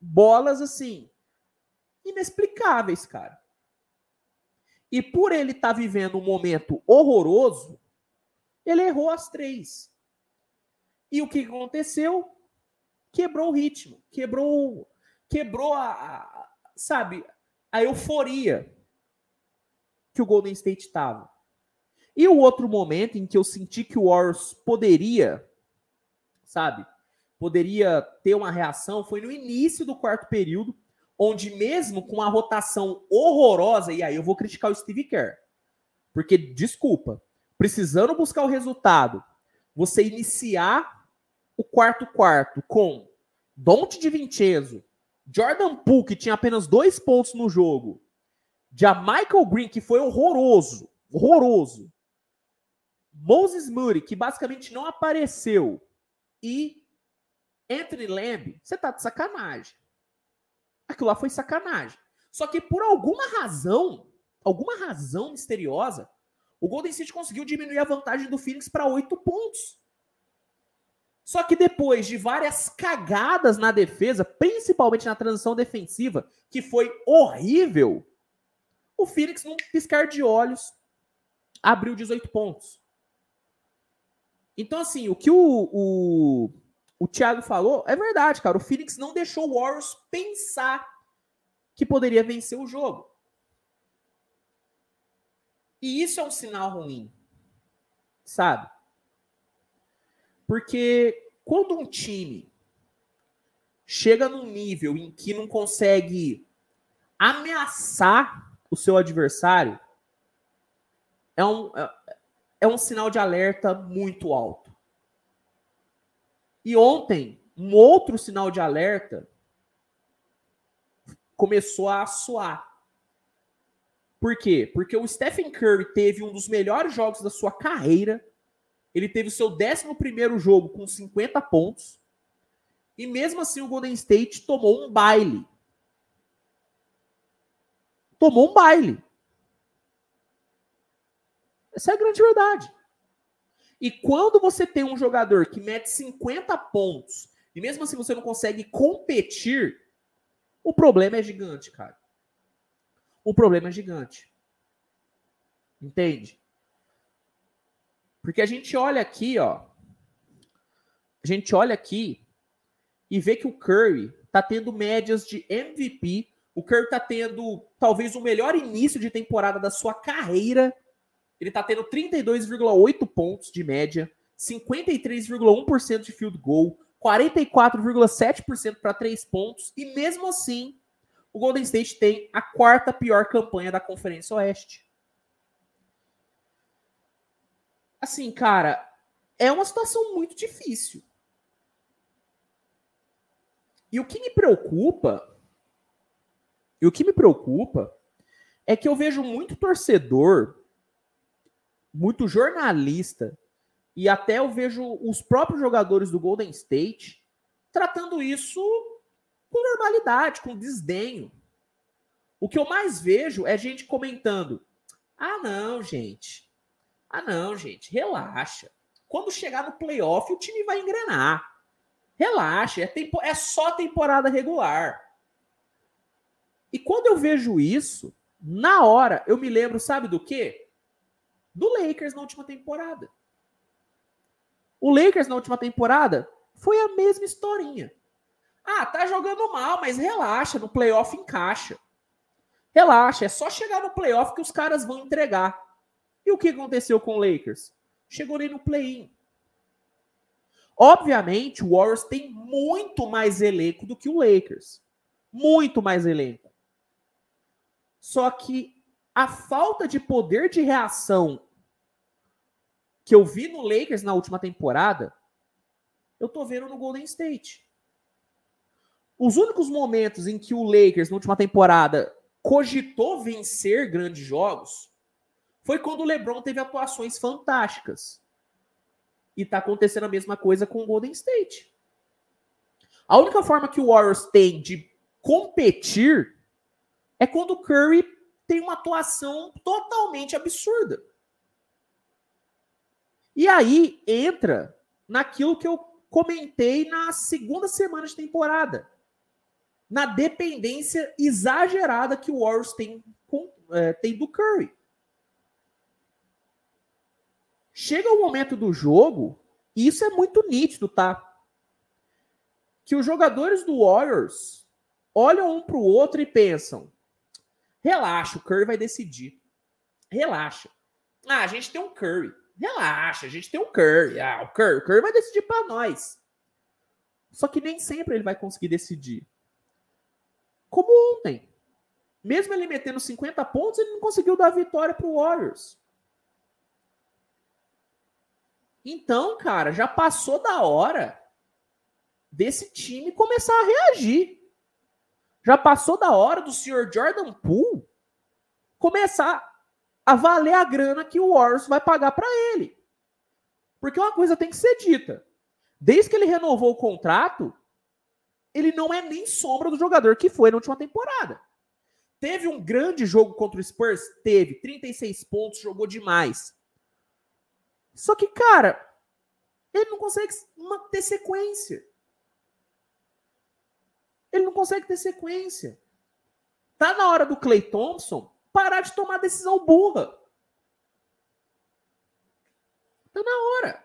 A: bolas assim inexplicáveis, cara. E por ele estar tá vivendo um momento horroroso, ele errou as três. E o que aconteceu? Quebrou o ritmo, quebrou, quebrou a, a sabe, a euforia que o Golden State estava. E o outro momento em que eu senti que o Warriors poderia, sabe, poderia ter uma reação foi no início do quarto período, onde mesmo com a rotação horrorosa, e aí eu vou criticar o Steve Kerr, porque, desculpa, precisando buscar o resultado, você iniciar o quarto quarto com Dante de Vincenzo, Jordan Poole, que tinha apenas dois pontos no jogo, já Michael Green, que foi horroroso, horroroso, Moses Moody, que basicamente não apareceu, e Anthony Lamb, você tá de sacanagem. Aquilo lá foi sacanagem. Só que por alguma razão, alguma razão misteriosa, o Golden State conseguiu diminuir a vantagem do Phoenix para oito pontos. Só que depois de várias cagadas na defesa, principalmente na transição defensiva, que foi horrível, o Phoenix, num piscar de olhos, abriu 18 pontos. Então, assim, o que o, o o Thiago falou, é verdade, cara. O Phoenix não deixou o Warriors pensar que poderia vencer o jogo. E isso é um sinal ruim, sabe? Porque quando um time chega num nível em que não consegue ameaçar o seu adversário, é um, é, é um sinal de alerta muito alto. E ontem, um outro sinal de alerta começou a soar. Por quê? Porque o Stephen Curry teve um dos melhores jogos da sua carreira. Ele teve o seu 11 jogo com 50 pontos. E mesmo assim, o Golden State tomou um baile. Tomou um baile. Essa é a grande verdade. E quando você tem um jogador que mete 50 pontos e mesmo assim você não consegue competir, o problema é gigante, cara. O problema é gigante. Entende? Porque a gente olha aqui, ó. A gente olha aqui e vê que o Curry tá tendo médias de MVP. O Curry tá tendo talvez o melhor início de temporada da sua carreira ele está tendo 32,8 pontos de média, 53,1% de field goal, 44,7% para 3 pontos, e mesmo assim, o Golden State tem a quarta pior campanha da Conferência Oeste. Assim, cara, é uma situação muito difícil. E o que me preocupa, e o que me preocupa é que eu vejo muito torcedor, muito jornalista, e até eu vejo os próprios jogadores do Golden State tratando isso com normalidade, com desdenho. O que eu mais vejo é gente comentando: ah, não, gente. Ah, não, gente, relaxa. Quando chegar no playoff, o time vai engrenar. Relaxa, é, tempo, é só temporada regular. E quando eu vejo isso, na hora, eu me lembro, sabe do quê? Do Lakers na última temporada. O Lakers na última temporada foi a mesma historinha. Ah, tá jogando mal, mas relaxa, no playoff encaixa. Relaxa, é só chegar no playoff que os caras vão entregar. E o que aconteceu com o Lakers? Chegou ali no play-in. Obviamente, o Warriors tem muito mais elenco do que o Lakers. Muito mais elenco. Só que a falta de poder de reação que eu vi no Lakers na última temporada, eu tô vendo no Golden State. Os únicos momentos em que o Lakers na última temporada cogitou vencer grandes jogos foi quando o LeBron teve atuações fantásticas. E tá acontecendo a mesma coisa com o Golden State. A única forma que o Warriors tem de competir é quando o Curry tem uma atuação totalmente absurda. E aí entra naquilo que eu comentei na segunda semana de temporada. Na dependência exagerada que o Warriors tem, com, é, tem do Curry. Chega o momento do jogo, e isso é muito nítido, tá? Que os jogadores do Warriors olham um para o outro e pensam: relaxa, o Curry vai decidir. Relaxa. Ah, a gente tem um Curry. Relaxa, a gente tem um Curry. Ah, o Curry, o Curry vai decidir para nós. Só que nem sempre ele vai conseguir decidir. Como ontem. Mesmo ele metendo 50 pontos, ele não conseguiu dar vitória para o Warriors. Então, cara, já passou da hora desse time começar a reagir. Já passou da hora do senhor Jordan Poole começar a valer a grana que o Warriors vai pagar para ele. Porque uma coisa tem que ser dita. Desde que ele renovou o contrato, ele não é nem sombra do jogador que foi na última temporada. Teve um grande jogo contra o Spurs? Teve. 36 pontos, jogou demais. Só que, cara, ele não consegue ter sequência. Ele não consegue ter sequência. Tá na hora do Clay Thompson parar de tomar decisão burra. Tá na hora.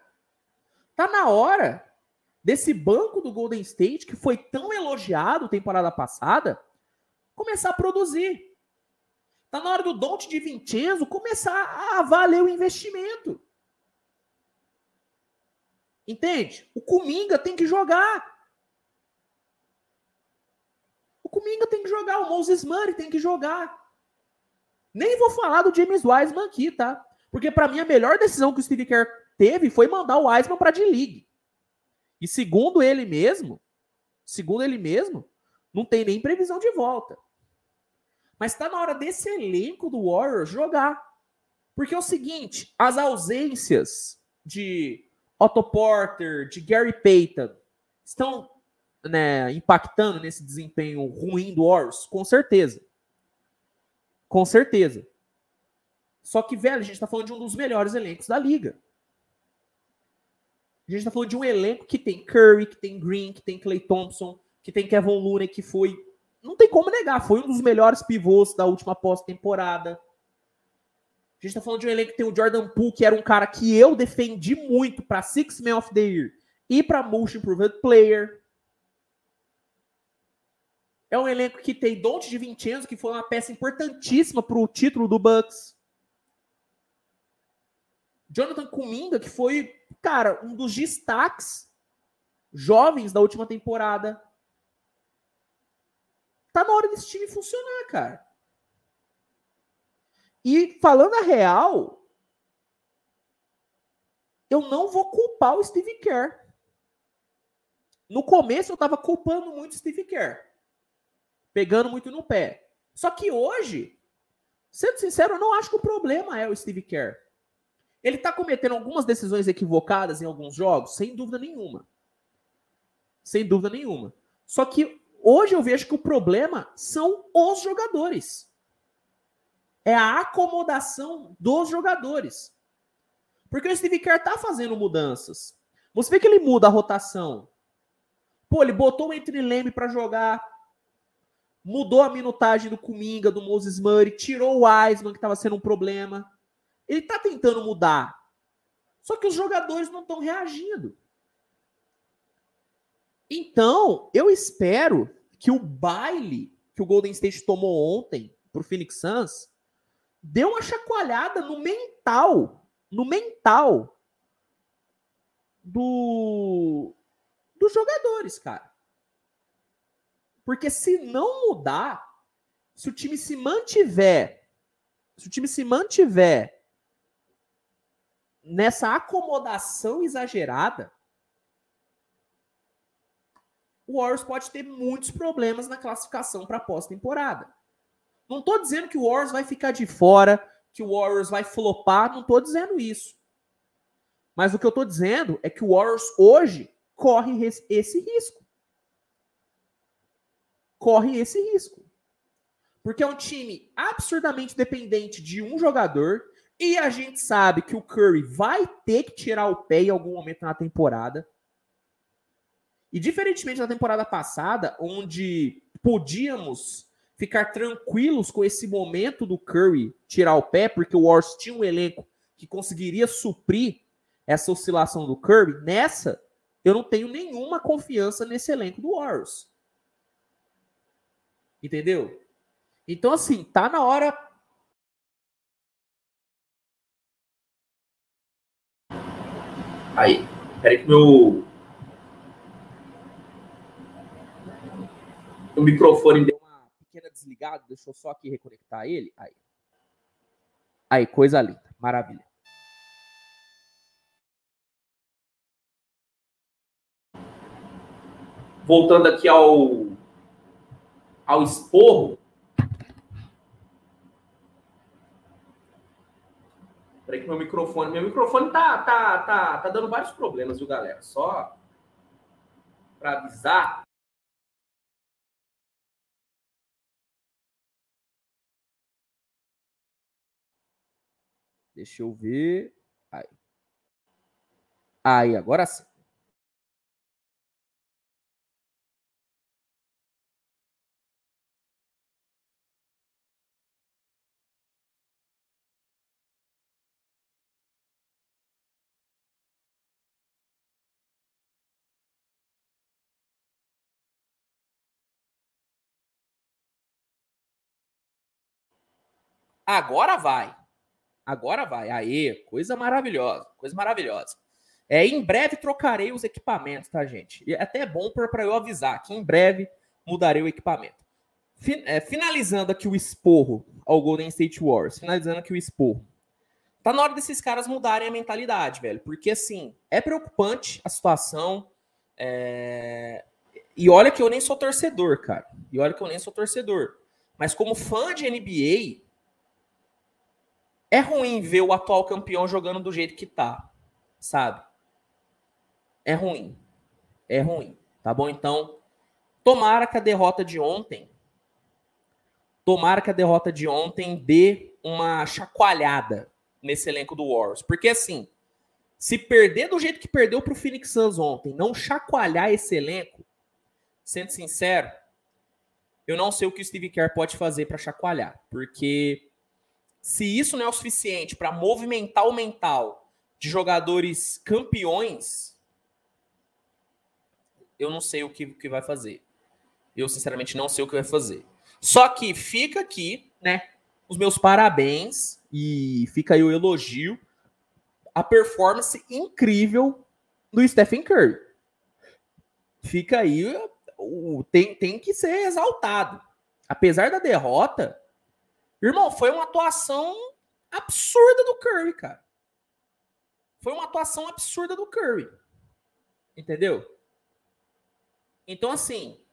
A: Tá na hora desse banco do Golden State, que foi tão elogiado temporada passada, começar a produzir. Tá na hora do Dante de Vincenzo começar a valer o investimento. Entende? O Cominga tem que jogar. O Cominga tem que jogar. O Moses Murray tem que jogar. Nem vou falar do James Wiseman aqui, tá? Porque para mim a melhor decisão que o Steve Kerr teve foi mandar o Wiseman para D-League. E segundo ele mesmo, segundo ele mesmo, não tem nem previsão de volta. Mas está na hora desse elenco do Warriors jogar. Porque é o seguinte, as ausências de Otto Porter, de Gary Payton, estão né, impactando nesse desempenho ruim do Warriors? Com certeza. Com certeza. Só que, velho, a gente está falando de um dos melhores elencos da liga. A gente está falando de um elenco que tem Curry, que tem Green, que tem Clay Thompson, que tem Kevin Looney, que foi. Não tem como negar, foi um dos melhores pivôs da última pós-temporada. A gente tá falando de um elenco que tem o Jordan Poole, que era um cara que eu defendi muito para Six Man of the Year e para Most Improved Player. É um elenco que tem Dante de Vincenzo, que foi uma peça importantíssima para o título do Bucks. Jonathan Kuminga, que foi, cara, um dos destaques jovens da última temporada. Tá na hora desse time funcionar, cara. E falando a real, eu não vou culpar o Steve Kerr. No começo eu tava culpando muito o Steve Kerr. Pegando muito no pé. Só que hoje, sendo sincero, eu não acho que o problema é o Steve Kerr. Ele tá cometendo algumas decisões equivocadas em alguns jogos, sem dúvida nenhuma. Sem dúvida nenhuma. Só que hoje eu vejo que o problema são os jogadores. É a acomodação dos jogadores. Porque o Steve Kerr tá fazendo mudanças. Você vê que ele muda a rotação. Pô, ele botou o Anthony Leme para jogar. Mudou a minutagem do Kuminga, do Moses Murray, tirou o Wiseman, que estava sendo um problema. Ele tá tentando mudar. Só que os jogadores não estão reagindo. Então, eu espero que o baile que o Golden State tomou ontem para o Phoenix Suns deu uma chacoalhada no mental, no mental do dos jogadores, cara. Porque se não mudar, se o time se mantiver, se o time se mantiver nessa acomodação exagerada, o Warriors pode ter muitos problemas na classificação para pós-temporada. Não estou dizendo que o Warriors vai ficar de fora, que o Warriors vai flopar, não estou dizendo isso. Mas o que eu estou dizendo é que o Warriors hoje corre esse risco. Corre esse risco. Porque é um time absurdamente dependente de um jogador e a gente sabe que o Curry vai ter que tirar o pé em algum momento na temporada. E diferentemente da temporada passada, onde podíamos ficar tranquilos com esse momento do Curry tirar o pé, porque o Warriors tinha um elenco que conseguiria suprir essa oscilação do Curry, nessa eu não tenho nenhuma confiança nesse elenco do Warriors. Entendeu? Então, assim, tá na hora. Aí, peraí que meu o microfone deu uma pequena desligada, deixa eu só aqui reconectar ele. Aí. Aí, coisa linda, maravilha. Voltando aqui ao ao esporro. Peraí que meu microfone, meu microfone tá, tá, tá, tá dando vários problemas, viu, galera? Só para avisar. Deixa eu ver. Aí. Aí, agora sim. Agora vai. Agora vai. Aê, coisa maravilhosa. Coisa maravilhosa. É, em breve trocarei os equipamentos, tá, gente? E é até é bom para eu avisar que em breve mudarei o equipamento. Fin, é, finalizando aqui o esporro ao Golden State Wars. Finalizando aqui o esporro. Tá na hora desses caras mudarem a mentalidade, velho. Porque, assim, é preocupante a situação. É... E olha que eu nem sou torcedor, cara. E olha que eu nem sou torcedor. Mas como fã de NBA, é ruim ver o atual campeão jogando do jeito que tá, sabe? É ruim. É ruim. Tá bom? Então, tomara que a derrota de ontem. Tomara que a derrota de ontem dê uma chacoalhada nesse elenco do Warriors. Porque assim, se perder do jeito que perdeu para o Phoenix Suns ontem, não chacoalhar esse elenco, sendo sincero, eu não sei o que o Steve Kerr pode fazer para chacoalhar. Porque se isso não é o suficiente para movimentar o mental de jogadores campeões, eu não sei o que, que vai fazer. Eu, sinceramente, não sei o que vai fazer. Só que fica aqui, né? Os meus parabéns e fica aí o elogio a performance incrível do Stephen Curry. Fica aí, tem, tem que ser exaltado. Apesar da derrota, Irmão, foi uma atuação absurda do Curry, cara. foi uma atuação absurda do Curry. Entendeu? Então, assim,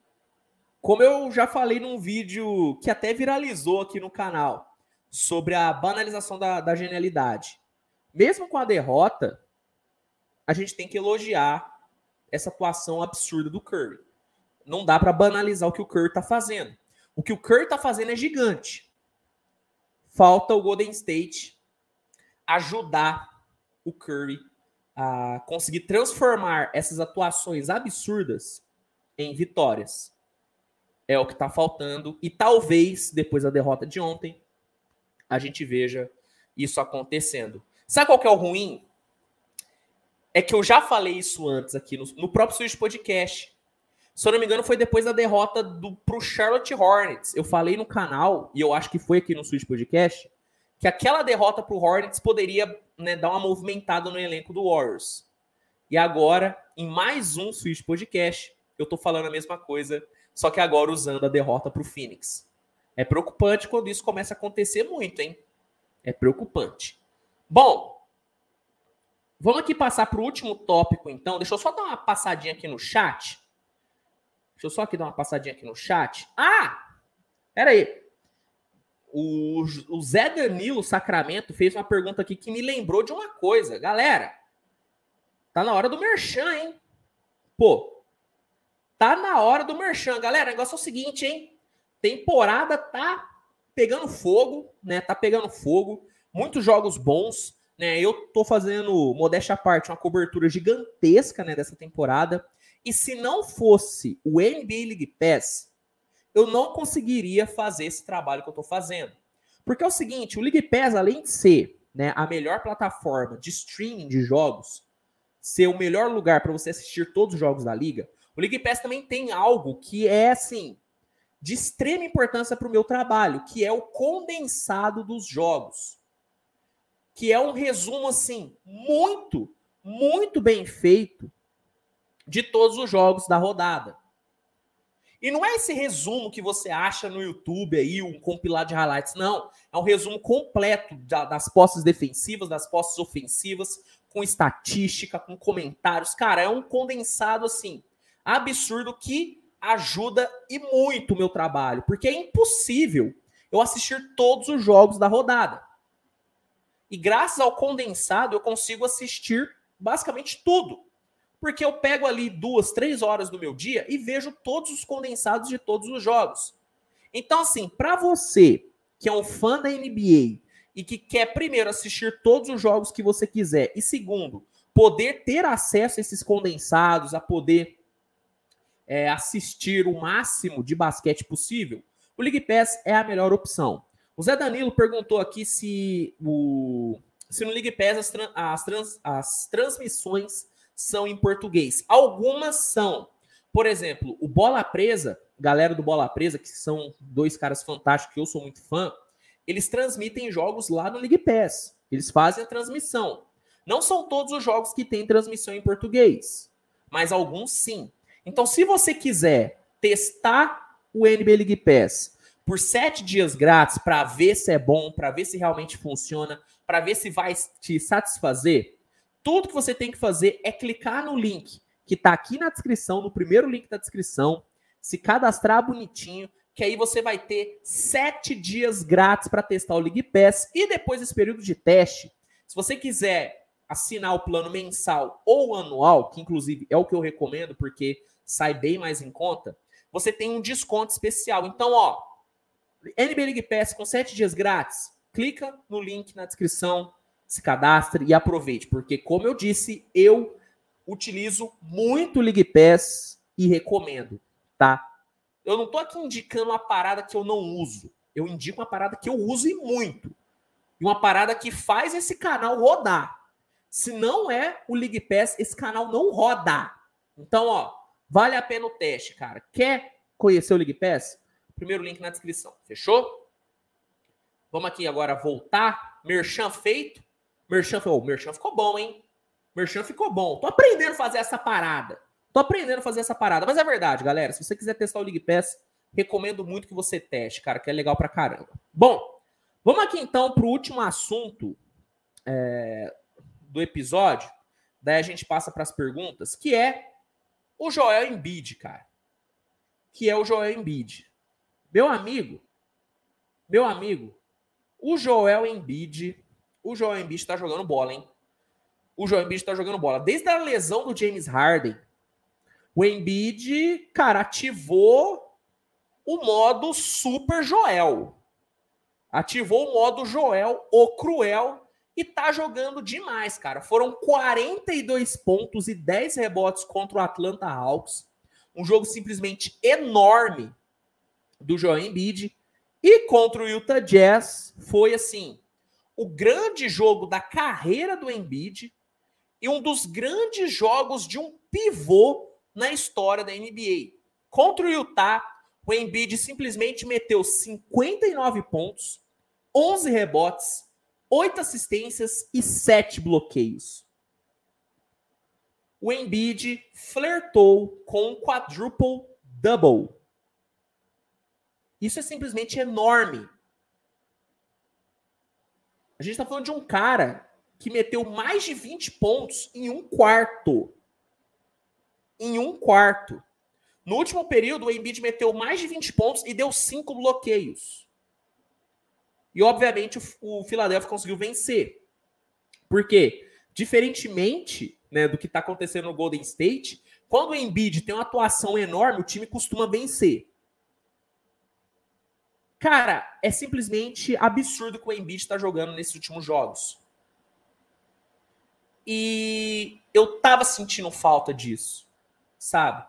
A: como eu já falei num vídeo que até viralizou aqui no canal sobre a banalização da, da genialidade, mesmo com a derrota, a gente tem que elogiar essa atuação absurda do Curry. Não dá para banalizar o que o Curry está fazendo. O que o Curry está fazendo é gigante. Falta o Golden State ajudar o Curry a conseguir transformar essas atuações absurdas em vitórias. É o que está faltando. E talvez, depois da derrota de ontem, a gente veja isso acontecendo. Sabe qual que é o ruim? É que eu já falei isso antes aqui no, no próprio Switch Podcast. Se eu não me engano, foi depois da derrota do, pro Charlotte Hornets. Eu falei no canal, e eu acho que foi aqui no Switch Podcast, que aquela derrota pro Hornets poderia né, dar uma movimentada no elenco do Warriors. E agora, em mais um Switch Podcast, eu tô falando a mesma coisa, só que agora usando a derrota pro Phoenix. É preocupante quando isso começa a acontecer muito, hein? É preocupante. Bom, vamos aqui passar para o último tópico, então. Deixa eu só dar uma passadinha aqui no chat. Deixa eu só aqui dar uma passadinha aqui no chat. Ah! Pera aí. O, o Zé Danilo Sacramento fez uma pergunta aqui que me lembrou de uma coisa. Galera, tá na hora do merchan, hein? Pô, tá na hora do merchan. Galera, o negócio é o seguinte, hein? Temporada tá pegando fogo, né? Tá pegando fogo. Muitos jogos bons, né? Eu tô fazendo, modéstia à parte, uma cobertura gigantesca, né, dessa temporada. E se não fosse o NBA League Pass, eu não conseguiria fazer esse trabalho que eu estou fazendo. Porque é o seguinte, o League Pass, além de ser né, a melhor plataforma de streaming de jogos, ser o melhor lugar para você assistir todos os jogos da liga, o League Pass também tem algo que é assim de extrema importância para o meu trabalho, que é o condensado dos jogos, que é um resumo assim muito, muito bem feito de todos os jogos da rodada. E não é esse resumo que você acha no YouTube aí, um compilado de highlights, não. É um resumo completo das posses defensivas, das posses ofensivas, com estatística, com comentários. Cara, é um condensado assim, absurdo que ajuda e muito o meu trabalho, porque é impossível eu assistir todos os jogos da rodada. E graças ao condensado eu consigo assistir basicamente tudo porque eu pego ali duas, três horas do meu dia e vejo todos os condensados de todos os jogos. Então, assim, para você que é um fã da NBA e que quer, primeiro, assistir todos os jogos que você quiser, e segundo, poder ter acesso a esses condensados, a poder é, assistir o máximo de basquete possível, o League Pass é a melhor opção. O Zé Danilo perguntou aqui se, o, se no League Pass as, as, trans, as transmissões são em português. Algumas são. Por exemplo, o Bola Presa, galera do Bola Presa, que são dois caras fantásticos que eu sou muito fã, eles transmitem jogos lá no League Pass. Eles fazem a transmissão. Não são todos os jogos que têm transmissão em português, mas alguns sim. Então, se você quiser testar o NBA League Pass por sete dias grátis para ver se é bom, para ver se realmente funciona, para ver se vai te satisfazer, tudo que você tem que fazer é clicar no link que está aqui na descrição, no primeiro link da descrição, se cadastrar bonitinho, que aí você vai ter sete dias grátis para testar o League Pass e depois desse período de teste, se você quiser assinar o plano mensal ou anual, que inclusive é o que eu recomendo porque sai bem mais em conta, você tem um desconto especial. Então, ó, NBA League Pass com sete dias grátis, clica no link na descrição, se cadastre e aproveite, porque, como eu disse, eu utilizo muito League Pass e recomendo, tá? Eu não tô aqui indicando uma parada que eu não uso. Eu indico uma parada que eu uso e muito. E uma parada que faz esse canal rodar. Se não é o League Pass, esse canal não roda. Então, ó, vale a pena o teste, cara. Quer conhecer o League Pass? Primeiro link na descrição. Fechou? Vamos aqui agora voltar. Merchan feito. Merchan falou, oh, Merchan ficou bom, hein? Merchan ficou bom. Tô aprendendo a fazer essa parada. Tô aprendendo a fazer essa parada. Mas é verdade, galera. Se você quiser testar o League Pass, recomendo muito que você teste, cara, que é legal pra caramba. Bom, vamos aqui então pro último assunto é, do episódio, daí a gente passa para as perguntas, que é o Joel Embiid, cara. Que é o Joel Embiid. Meu amigo, meu amigo, o Joel Embiid, o Joel Embiid está jogando bola, hein? O Joel Embiid está jogando bola. Desde a lesão do James Harden, o Embiid, cara, ativou o modo Super Joel. Ativou o modo Joel, o Cruel, e tá jogando demais, cara. Foram 42 pontos e 10 rebotes contra o Atlanta Hawks. Um jogo simplesmente enorme do Joel Embiid. E contra o Utah Jazz foi assim, o grande jogo da carreira do Embiid e um dos grandes jogos de um pivô na história da NBA. Contra o Utah, o Embiid simplesmente meteu 59 pontos, 11 rebotes, 8 assistências e 7 bloqueios. O Embiid flertou com um quadruple double. Isso é simplesmente enorme. A gente está falando de um cara que meteu mais de 20 pontos em um quarto. Em um quarto. No último período, o Embiid meteu mais de 20 pontos e deu cinco bloqueios. E, obviamente, o, o Philadelphia conseguiu vencer. Por quê? Diferentemente né, do que está acontecendo no Golden State, quando o Embiid tem uma atuação enorme, o time costuma vencer. Cara, é simplesmente absurdo que o Embiid está jogando nesses últimos jogos. E eu tava sentindo falta disso, sabe?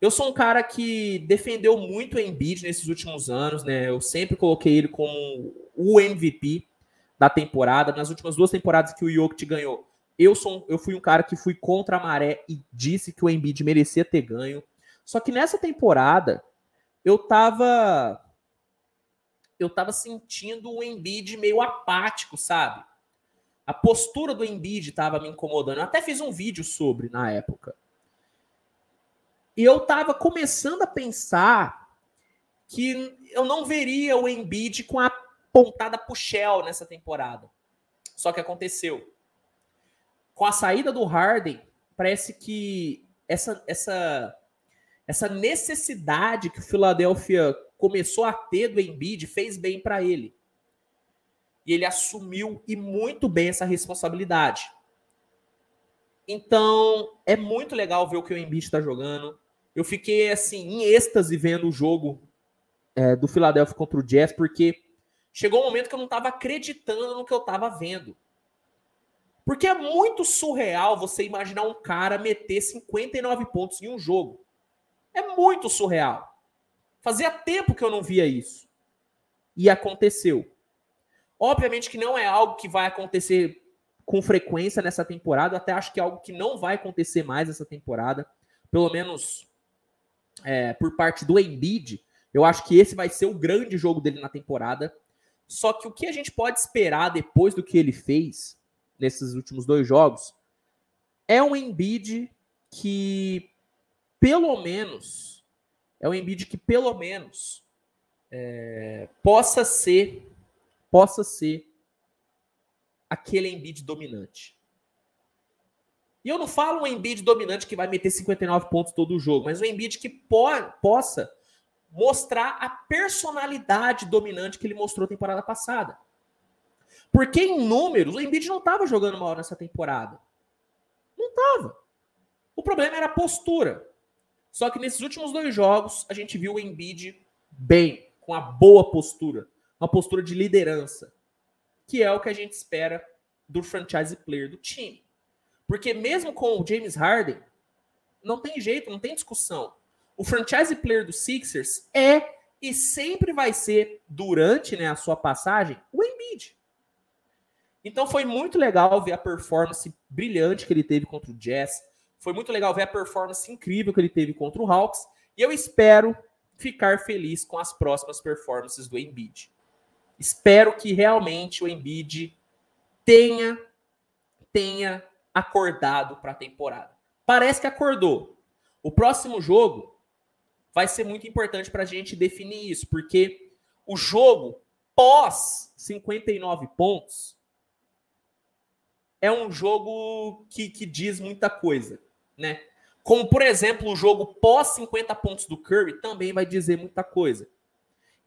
A: Eu sou um cara que defendeu muito o Embiid nesses últimos anos, né? Eu sempre coloquei ele como o MVP da temporada. Nas últimas duas temporadas que o Jokic ganhou, eu, sou, eu fui um cara que fui contra a maré e disse que o Embiid merecia ter ganho. Só que nessa temporada, eu tava eu tava sentindo o Embiid meio apático, sabe? A postura do Embiid tava me incomodando. Eu até fiz um vídeo sobre na época. E eu tava começando a pensar que eu não veria o Embiid com a pontada pro Shell nessa temporada. Só que aconteceu. Com a saída do Harden, parece que essa, essa, essa necessidade que o Philadelphia começou a ter do Embiid fez bem para ele. E ele assumiu e muito bem essa responsabilidade. Então, é muito legal ver o que o Embiid está jogando. Eu fiquei, assim, em êxtase vendo o jogo é, do Philadelphia contra o Jazz, porque chegou um momento que eu não estava acreditando no que eu estava vendo. Porque é muito surreal você imaginar um cara meter 59 pontos em um jogo. É muito surreal. Fazia tempo que eu não via isso. E aconteceu. Obviamente que não é algo que vai acontecer com frequência nessa temporada. até acho que é algo que não vai acontecer mais essa temporada. Pelo menos é, por parte do Embiid. Eu acho que esse vai ser o grande jogo dele na temporada. Só que o que a gente pode esperar depois do que ele fez nesses últimos dois jogos é um Embiid que, pelo menos, é um Embiid que, pelo menos, é, possa ser, possa ser aquele Embiid dominante. E eu não falo um Embiid dominante que vai meter 59 pontos todo o jogo, mas um Embiid que po possa mostrar a personalidade dominante que ele mostrou temporada passada. Porque em números, o Embiid não estava jogando mal nessa temporada. Não estava. O problema era a postura. Só que nesses últimos dois jogos, a gente viu o Embiid bem, com a boa postura. Uma postura de liderança que é o que a gente espera do franchise player do time. Porque mesmo com o James Harden, não tem jeito, não tem discussão. O franchise player do Sixers é e sempre vai ser, durante né, a sua passagem, o Embiid. Então foi muito legal ver a performance brilhante que ele teve contra o Jazz. Foi muito legal ver a performance incrível que ele teve contra o Hawks. E eu espero ficar feliz com as próximas performances do Embiid. Espero que realmente o Embiid tenha tenha acordado para a temporada. Parece que acordou. O próximo jogo vai ser muito importante para a gente definir isso, porque o jogo pós 59 pontos é um jogo que, que diz muita coisa, né? Como, por exemplo, o jogo pós 50 pontos do Curry também vai dizer muita coisa.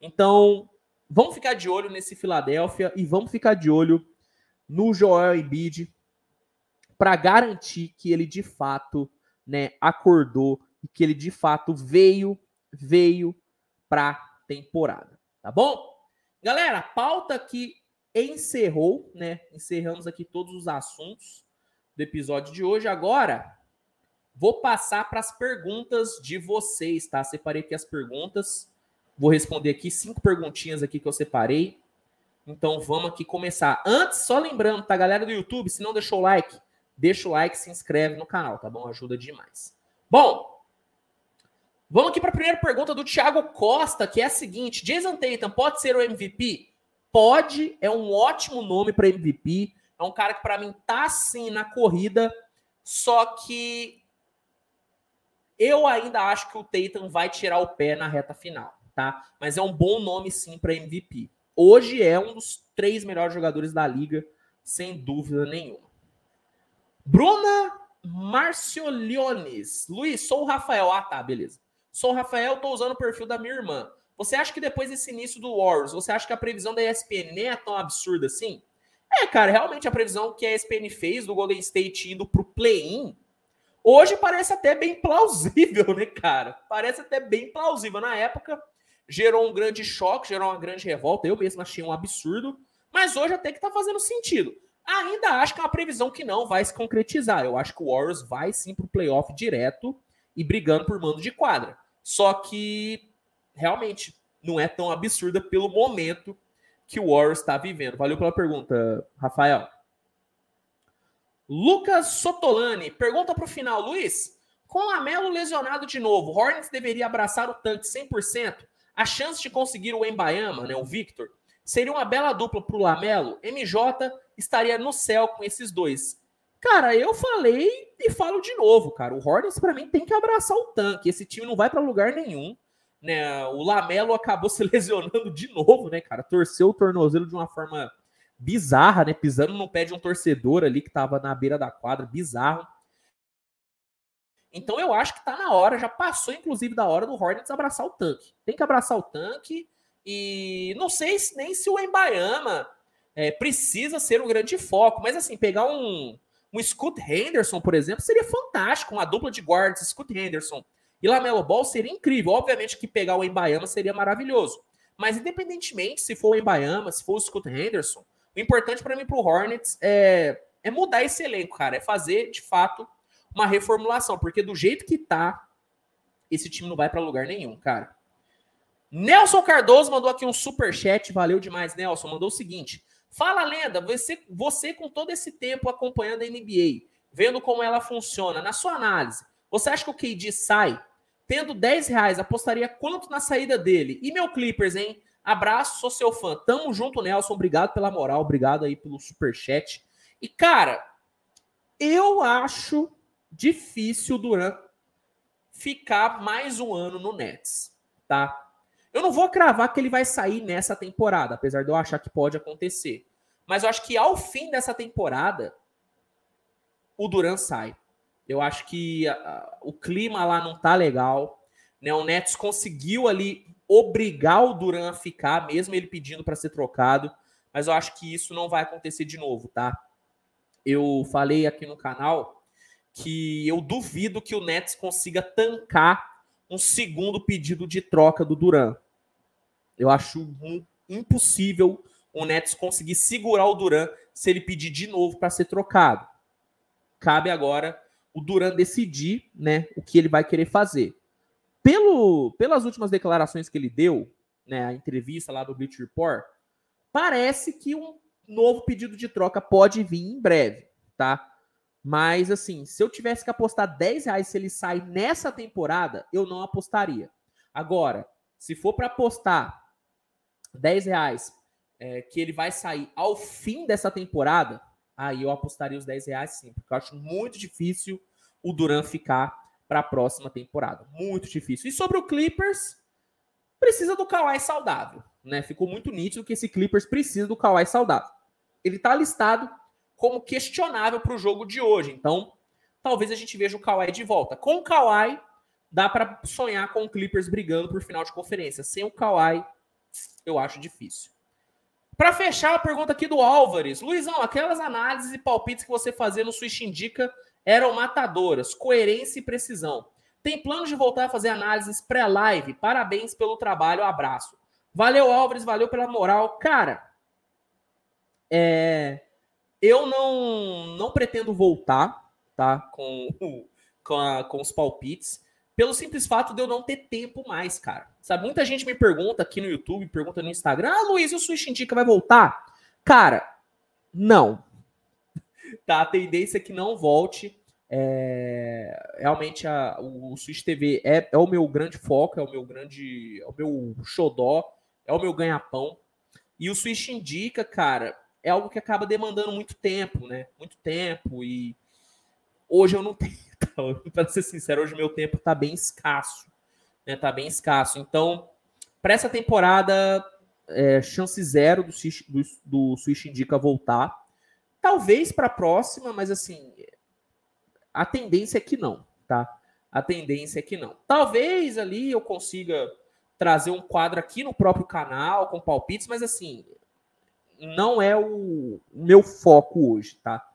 A: Então, vamos ficar de olho nesse Philadelphia e vamos ficar de olho no Joel Embiid para garantir que ele de fato, né, acordou e que ele de fato veio veio para temporada, tá bom? Galera, pauta que encerrou, né? Encerramos aqui todos os assuntos do episódio de hoje. Agora, vou passar para as perguntas de vocês, tá? Separei aqui as perguntas. Vou responder aqui cinco perguntinhas aqui que eu separei. Então vamos aqui começar. Antes, só lembrando, tá, galera do YouTube, se não deixou o like, deixa o like, se inscreve no canal, tá bom? Ajuda demais. Bom, vamos aqui para a primeira pergunta do Thiago Costa, que é a seguinte: Jason Tatum pode ser o MVP? Pode, é um ótimo nome para MVP. É um cara que para mim tá assim na corrida, só que eu ainda acho que o Tatum vai tirar o pé na reta final, tá? Mas é um bom nome sim para MVP. Hoje é um dos três melhores jogadores da liga, sem dúvida nenhuma. Bruna Marcioliones. Luiz, sou o Rafael. Ah, tá, beleza. Sou o Rafael, tô usando o perfil da minha irmã. Você acha que depois desse início do Wars, você acha que a previsão da ESPN nem é tão absurda assim? É, cara, realmente a previsão que a ESPN fez do Golden State indo pro play-in, hoje parece até bem plausível, né, cara? Parece até bem plausível. Na época, gerou um grande choque, gerou uma grande revolta. Eu mesmo achei um absurdo, mas hoje até que tá fazendo sentido. Ainda acho que é uma previsão que não vai se concretizar. Eu acho que o Warriors vai sim pro playoff direto e brigando por mando de quadra. Só que realmente não é tão absurda pelo momento que o Warriors está vivendo. Valeu pela pergunta, Rafael. Lucas Sotolani pergunta para o final, Luiz. Com Lamelo lesionado de novo, Hornets deveria abraçar o tanque 100%? A chance de conseguir o Embayama, né, o Victor, seria uma bela dupla para o Lamelo. MJ estaria no céu com esses dois. Cara, eu falei e falo de novo, cara. O Hornets para mim tem que abraçar o tanque. Esse time não vai para lugar nenhum. Né? O Lamelo acabou se lesionando de novo, né, cara? Torceu o tornozelo de uma forma bizarra, né? Pisando no pé de um torcedor ali que tava na beira da quadra, bizarro. Então eu acho que tá na hora, já passou inclusive da hora do Hornets abraçar o tanque. Tem que abraçar o tanque e não sei nem se o Embayama é, precisa ser um grande foco, mas assim, pegar um, um Scoot Henderson, por exemplo, seria fantástico, uma dupla de guards, Scoot Henderson e Lamelo Ball seria incrível. Obviamente que pegar o Embayama seria maravilhoso. Mas independentemente se for o Embayama, se for o Scott Henderson, o importante para mim pro Hornets é, é mudar esse elenco, cara. É fazer, de fato, uma reformulação. Porque do jeito que tá, esse time não vai para lugar nenhum, cara. Nelson Cardoso mandou aqui um super chat, valeu demais, Nelson. Mandou o seguinte: Fala, lenda, você, você com todo esse tempo acompanhando a NBA, vendo como ela funciona, na sua análise, você acha que o KD sai Tendo 10 reais, apostaria quanto na saída dele? E meu Clippers, hein? Abraço, sou seu fã. Tamo junto, Nelson. Obrigado pela moral, obrigado aí pelo super chat. E cara, eu acho difícil o Duran ficar mais um ano no Nets, tá? Eu não vou cravar que ele vai sair nessa temporada, apesar de eu achar que pode acontecer. Mas eu acho que ao fim dessa temporada, o Duran sai. Eu acho que a, o clima lá não tá legal. Né? O Nets conseguiu ali obrigar o Duran a ficar, mesmo ele pedindo para ser trocado. Mas eu acho que isso não vai acontecer de novo, tá? Eu falei aqui no canal que eu duvido que o Nets consiga tancar um segundo pedido de troca do Duran. Eu acho impossível o Nets conseguir segurar o Duran se ele pedir de novo para ser trocado. Cabe agora o Duran decidir né, o que ele vai querer fazer. Pelo, pelas últimas declarações que ele deu, né, a entrevista lá do Bleach Report, parece que um novo pedido de troca pode vir em breve, tá? Mas, assim, se eu tivesse que apostar 10 reais se ele sai nessa temporada, eu não apostaria. Agora, se for para apostar 10 reais é, que ele vai sair ao fim dessa temporada, aí eu apostaria os 10 reais sim, porque eu acho muito difícil o Duran ficar para a próxima temporada. Muito difícil. E sobre o Clippers, precisa do Kawhi saudável. Né? Ficou muito nítido que esse Clippers precisa do Kawhi saudável. Ele está listado como questionável para o jogo de hoje. Então, talvez a gente veja o Kawhi de volta. Com o Kawhi, dá para sonhar com o Clippers brigando por final de conferência. Sem o Kawhi, eu acho difícil. Para fechar a pergunta aqui do Álvares. Luizão, aquelas análises e palpites que você fazia no Switch Indica eram matadoras, coerência e precisão. Tem plano de voltar a fazer análises pré-live? Parabéns pelo trabalho, abraço. Valeu, Álvares, valeu pela moral. Cara, é, eu não, não pretendo voltar tá, com, com, a, com os palpites, pelo simples fato de eu não ter tempo mais, cara. Sabe, muita gente me pergunta aqui no YouTube, pergunta no Instagram, ah, Luiz, e o Switch Indica vai voltar? Cara, não. Tá, a tendência é que não volte. É, realmente a, o, o Switch TV é, é o meu grande foco, é o meu grande, é o meu xodó, é o meu ganha-pão. E o Switch Indica, cara, é algo que acaba demandando muito tempo, né? Muito tempo e hoje eu não tenho, para ser sincero, hoje meu tempo tá bem escasso, né? Tá bem escasso. Então, para essa temporada, é, chance zero do, do, do Switch Indica voltar. Talvez para a próxima, mas assim, a tendência é que não, tá? A tendência é que não. Talvez ali eu consiga trazer um quadro aqui no próprio canal com palpites, mas assim, não é o meu foco hoje, tá?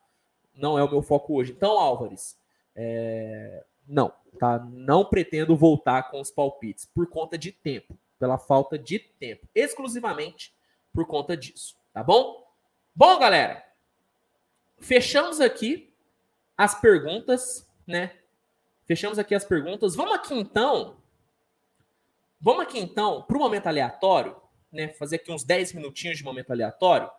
A: Não é o meu foco hoje. Então, Álvares, é... não, tá? Não pretendo voltar com os palpites por conta de tempo, pela falta de tempo, exclusivamente por conta disso, tá bom? Bom, galera, fechamos aqui as perguntas, né? Fechamos aqui as perguntas. Vamos aqui então. Vamos aqui então para o momento aleatório né, fazer aqui uns 10 minutinhos de momento aleatório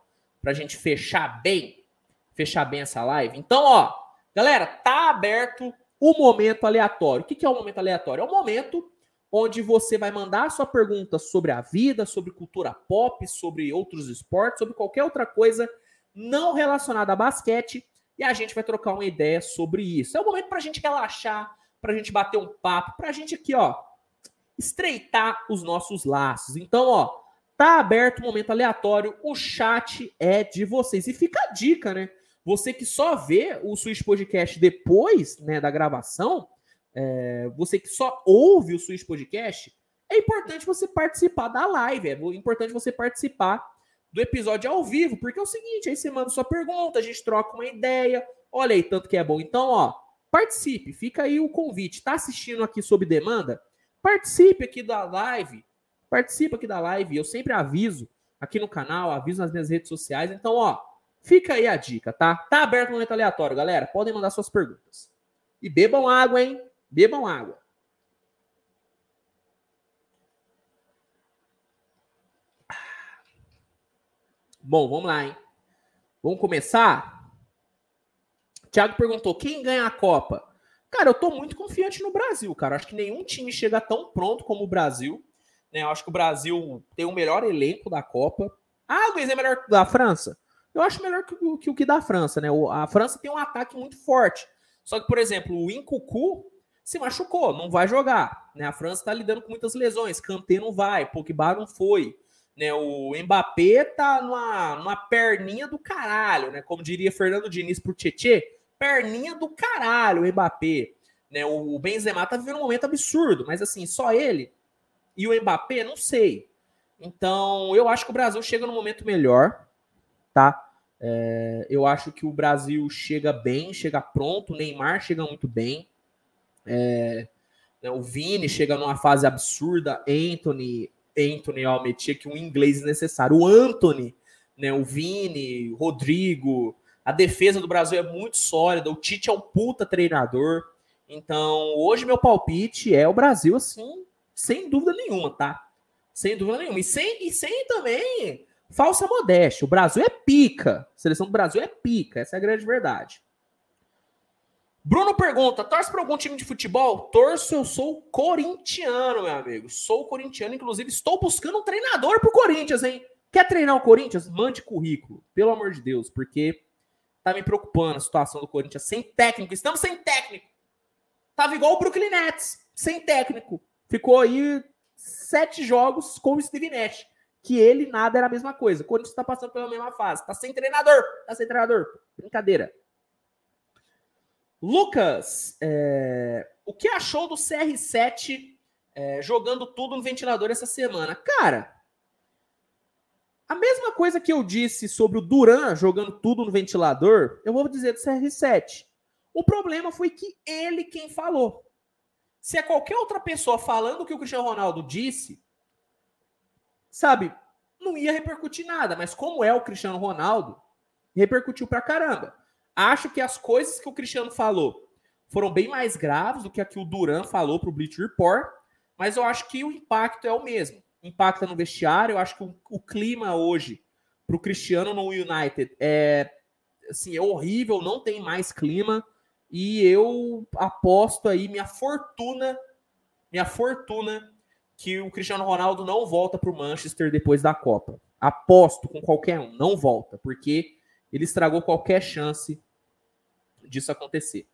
A: para a gente fechar bem, fechar bem essa live. Então, ó, galera, tá aberto o momento aleatório. O que, é o momento aleatório? É o momento onde você vai mandar a sua pergunta sobre a vida, sobre cultura pop, sobre outros esportes, sobre qualquer outra coisa não relacionada a basquete, e a gente vai trocar uma ideia sobre isso. É o momento para a gente relaxar, para a gente bater um papo, para a gente aqui, ó, estreitar os nossos laços. Então, ó, Tá aberto o momento aleatório, o chat é de vocês. E fica a dica, né? Você que só vê o Switch Podcast depois né, da gravação, é, você que só ouve o Switch Podcast, é importante você participar da live, é importante você participar do episódio ao vivo, porque é o seguinte, aí você manda sua pergunta, a gente troca uma ideia, olha aí, tanto que é bom. Então, ó, participe, fica aí o convite. Tá assistindo aqui sob demanda? Participe aqui da live, participa aqui da live. Eu sempre aviso aqui no canal, aviso nas minhas redes sociais. Então, ó, fica aí a dica, tá? Tá aberto o momento aleatório, galera. Podem mandar suas perguntas. E bebam água, hein? Bebam água. Bom, vamos lá, hein? Vamos começar? Thiago perguntou: quem ganha a Copa? Cara, eu tô muito confiante no Brasil, cara. Acho que nenhum time chega tão pronto como o Brasil. Né? Eu acho que o Brasil tem o melhor elenco da Copa. Ah, Luiz, é melhor que o da França? Eu acho melhor que, o que, que o da França, né? A França tem um ataque muito forte. Só que, por exemplo, o Incucu se machucou, não vai jogar. Né? A França está lidando com muitas lesões. Kanté não vai, Pogba não foi. Né? O Mbappé tá numa, numa perninha do caralho, né? Como diria Fernando Diniz pro Tietê, perninha do caralho, o Mbappé. Né? O Benzema tá vivendo um momento absurdo, mas assim, só ele e o Mbappé, não sei. Então, eu acho que o Brasil chega no momento melhor, tá? É, eu acho que o Brasil chega bem, chega pronto, o Neymar chega muito bem. É, né, o Vini chega numa fase absurda, Anthony, Anthony, ó, metia que um inglês necessário. O Anthony, né, o Vini, o Rodrigo, a defesa do Brasil é muito sólida, o Tite é um puta treinador. Então, hoje meu palpite é o Brasil assim sem dúvida nenhuma, tá? Sem dúvida nenhuma. E sem, e sem também falsa modéstia. O Brasil é pica. A seleção do Brasil é pica. Essa é a grande verdade. Bruno pergunta: torce para algum time de futebol? Torço, eu sou corintiano, meu amigo. Sou corintiano, inclusive estou buscando um treinador pro Corinthians, hein? Quer treinar o Corinthians? Mande currículo, pelo amor de Deus, porque tá me preocupando a situação do Corinthians sem técnico. Estamos sem técnico. Tava igual o Brooklyn Nets, sem técnico ficou aí sete jogos com o Steve Nash. que ele nada era a mesma coisa. Quando está passando pela mesma fase, tá sem treinador, tá sem treinador, brincadeira. Lucas, é... o que achou do CR7 é, jogando tudo no ventilador essa semana? Cara, a mesma coisa que eu disse sobre o Duran jogando tudo no ventilador, eu vou dizer do CR7. O problema foi que ele quem falou. Se é qualquer outra pessoa falando o que o Cristiano Ronaldo disse, sabe, não ia repercutir nada. Mas como é o Cristiano Ronaldo, repercutiu pra caramba. Acho que as coisas que o Cristiano falou foram bem mais graves do que a que o Duran falou pro Bleach Report, mas eu acho que o impacto é o mesmo impacta no vestiário. Eu acho que o, o clima hoje para o Cristiano no United é, assim, é horrível, não tem mais clima. E eu aposto aí minha fortuna, minha fortuna, que o Cristiano Ronaldo não volta para o Manchester depois da Copa. Aposto com qualquer um, não volta, porque ele estragou qualquer chance disso acontecer.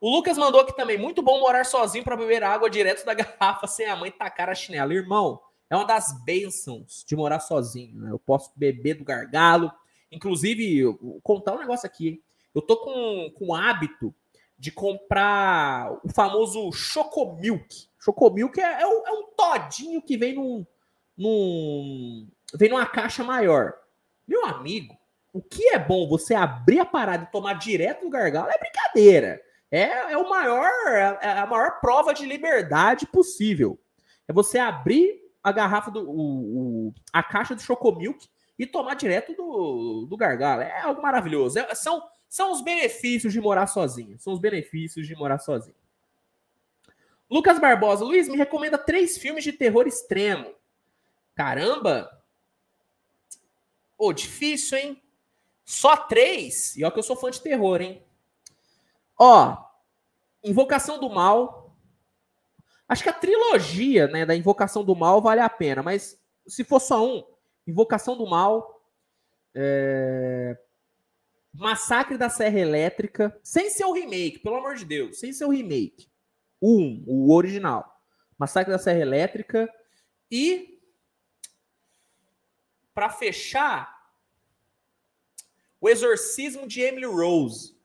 A: O Lucas mandou aqui também, muito bom morar sozinho para beber água direto da garrafa sem a mãe tacar a chinela. Irmão, é uma das bênçãos de morar sozinho. Né? Eu posso beber do gargalo. Inclusive, contar um negócio aqui. Eu tô com, com o hábito de comprar o famoso Chocomilk. Chocomilk é, é, um, é um todinho que vem num, num, vem numa caixa maior. Meu amigo, o que é bom você abrir a parada e tomar direto no gargalo é brincadeira. É, é, o maior, é a maior prova de liberdade possível. É você abrir a garrafa do. O, o, a caixa do Chocomilk e tomar direto do, do gargalo. É algo maravilhoso. É, são, são os benefícios de morar sozinho. São os benefícios de morar sozinho. Lucas Barbosa, Luiz, me recomenda três filmes de terror extremo. Caramba! Ô, oh, difícil, hein? Só três? E ó que eu sou fã de terror, hein? Ó, Invocação do Mal, Acho que a trilogia né, da Invocação do Mal vale a pena, mas se for só um, Invocação do Mal, é... Massacre da Serra Elétrica, sem ser o remake, pelo amor de Deus, sem ser o remake. Um, o original. Massacre da Serra Elétrica e para fechar, o Exorcismo de Emily Rose.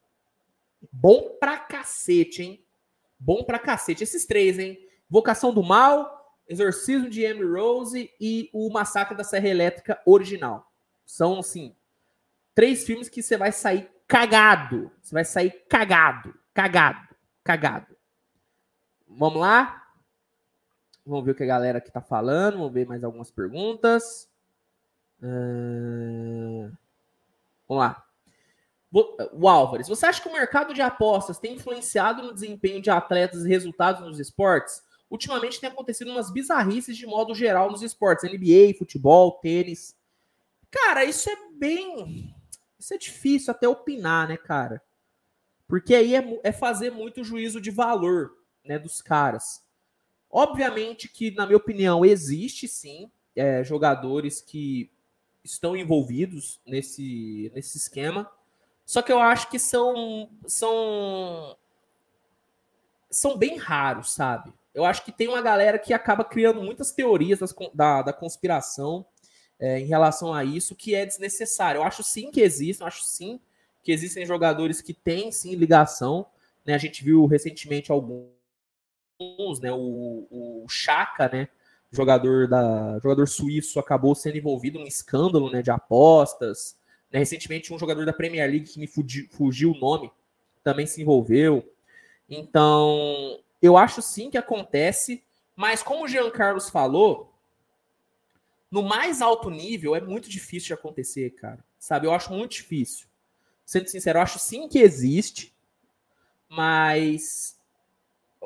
A: Bom pra cacete, hein? Bom pra cacete. Esses três, hein? Vocação do Mal, Exorcismo de Emily Rose e o Massacre da Serra Elétrica original. São, assim, três filmes que você vai sair cagado. Você vai sair cagado, cagado, cagado. Vamos lá? Vamos ver o que a galera aqui tá falando. Vamos ver mais algumas perguntas. Uh... Vamos lá. O Álvares, você acha que o mercado de apostas tem influenciado no desempenho de atletas e resultados nos esportes? ultimamente tem acontecido umas bizarrices de modo geral nos esportes, NBA, futebol, tênis. Cara, isso é bem. Isso é difícil até opinar, né, cara? Porque aí é, é fazer muito juízo de valor, né, dos caras. Obviamente que, na minha opinião, existe sim é, jogadores que estão envolvidos nesse, nesse esquema. Só que eu acho que são, são, são bem raros, sabe? eu acho que tem uma galera que acaba criando muitas teorias das, da, da conspiração é, em relação a isso, que é desnecessário. Eu acho sim que existem, acho sim que existem jogadores que têm sim ligação. Né? A gente viu recentemente alguns, né? O, o Chaka, né? Jogador da jogador suíço acabou sendo envolvido num escândalo né, de apostas. Né? Recentemente, um jogador da Premier League que me fugiu, fugiu o nome também se envolveu. Então, eu acho sim que acontece, mas como o Jean Carlos falou, no mais alto nível é muito difícil de acontecer, cara. Sabe? Eu acho muito difícil. Sendo sincero, eu acho sim que existe, mas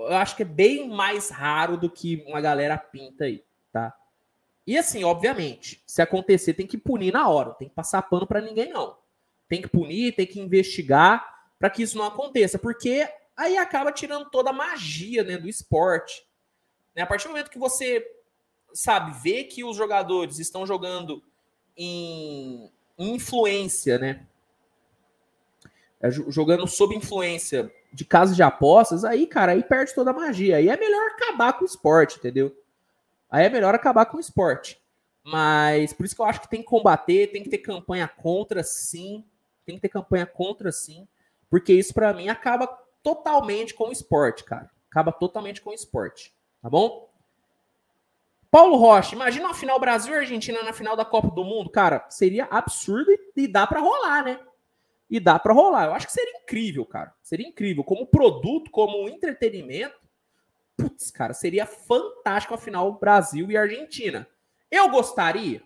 A: eu acho que é bem mais raro do que uma galera pinta aí, tá? E assim, obviamente, se acontecer, tem que punir na hora, tem que passar pano para ninguém não. Tem que punir, tem que investigar para que isso não aconteça, porque aí acaba tirando toda a magia né, do esporte. Né? A partir do momento que você, sabe, vê que os jogadores estão jogando em, em influência, né? É, jogando sob influência de casas de apostas, aí, cara, aí perde toda a magia. Aí é melhor acabar com o esporte, entendeu? Aí é melhor acabar com o esporte. Mas por isso que eu acho que tem que combater, tem que ter campanha contra, sim. Tem que ter campanha contra, sim. Porque isso, para mim, acaba totalmente com o esporte, cara. Acaba totalmente com o esporte. Tá bom? Paulo Rocha, imagina uma final Brasil e Argentina na final da Copa do Mundo. Cara, seria absurdo e dá para rolar, né? E dá para rolar. Eu acho que seria incrível, cara. Seria incrível. Como produto, como entretenimento. Putz, cara, seria fantástico a final Brasil e Argentina. Eu gostaria?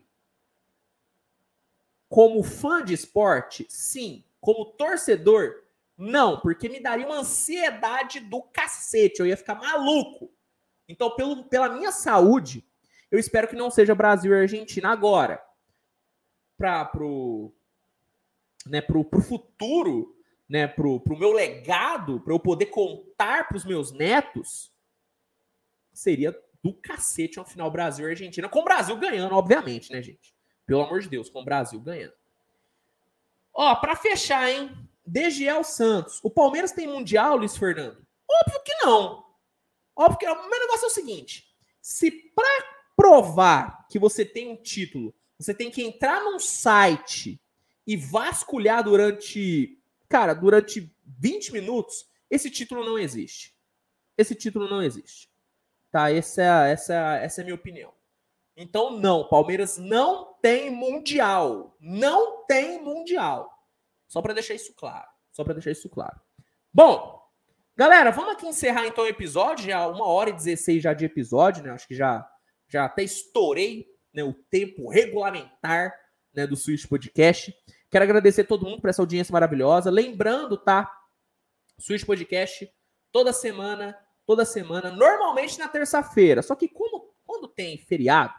A: Como fã de esporte, sim. Como torcedor, não, porque me daria uma ansiedade do cacete. Eu ia ficar maluco. Então, pelo, pela minha saúde, eu espero que não seja Brasil e Argentina agora. Para pro, né, pro, pro futuro, né, pro, pro meu legado, para eu poder contar para os meus netos, seria do cacete uma final Brasil Argentina, com o Brasil ganhando, obviamente, né, gente? Pelo amor de Deus, com o Brasil ganhando. Ó, para fechar, hein? Degiel Santos. O Palmeiras tem Mundial, Luiz Fernando? Óbvio que não. Óbvio que não. O meu negócio é o seguinte: se para provar que você tem um título, você tem que entrar num site e vasculhar durante, cara, durante 20 minutos, esse título não existe. Esse título não existe. Tá? Essa é, essa, essa é a minha opinião. Então, não, Palmeiras não tem mundial. Não tem mundial. Só para deixar isso claro. Só para deixar isso claro. Bom, galera, vamos aqui encerrar então o episódio. Já uma hora e 16 já de episódio, né? Acho que já, já até estourei né, o tempo regulamentar né, do Switch Podcast. Quero agradecer todo mundo por essa audiência maravilhosa. Lembrando, tá? Switch Podcast toda semana, toda semana, normalmente na terça-feira. Só que como, quando tem feriado,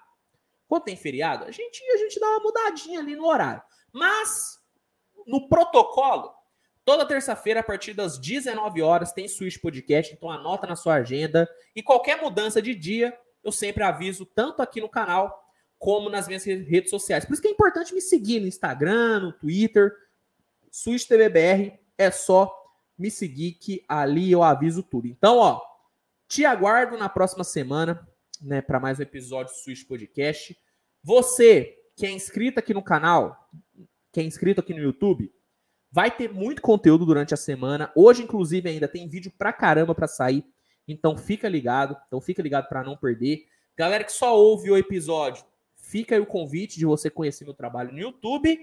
A: quando tem feriado, a gente, a gente dá uma mudadinha ali no horário. Mas no protocolo, toda terça-feira, a partir das 19 horas, tem Switch Podcast, então anota na sua agenda. E qualquer mudança de dia, eu sempre aviso, tanto aqui no canal como nas minhas redes sociais. Por isso que é importante me seguir no Instagram, no Twitter, Switch TVBR, é só me seguir que ali eu aviso tudo. Então, ó, te aguardo na próxima semana, né, para mais um episódio do Switch Podcast. Você que é inscrito aqui no canal, que é inscrito aqui no YouTube, vai ter muito conteúdo durante a semana. Hoje, inclusive, ainda tem vídeo pra caramba pra sair. Então fica ligado. Então fica ligado para não perder. Galera que só ouve o episódio, fica aí o convite de você conhecer meu trabalho no YouTube.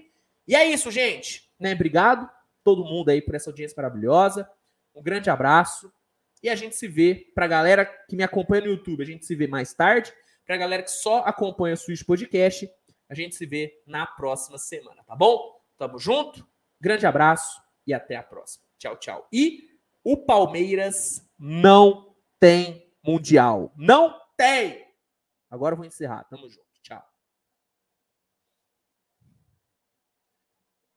A: E é isso, gente. Né? Obrigado todo mundo aí por essa audiência maravilhosa. Um grande abraço. E a gente se vê, pra galera que me acompanha no YouTube, a gente se vê mais tarde. Pra galera que só acompanha o Switch Podcast, a gente se vê na próxima semana, tá bom? Tamo junto, grande abraço e até a próxima. Tchau, tchau. E o Palmeiras não tem Mundial. Não tem! Agora eu vou encerrar. Tamo junto.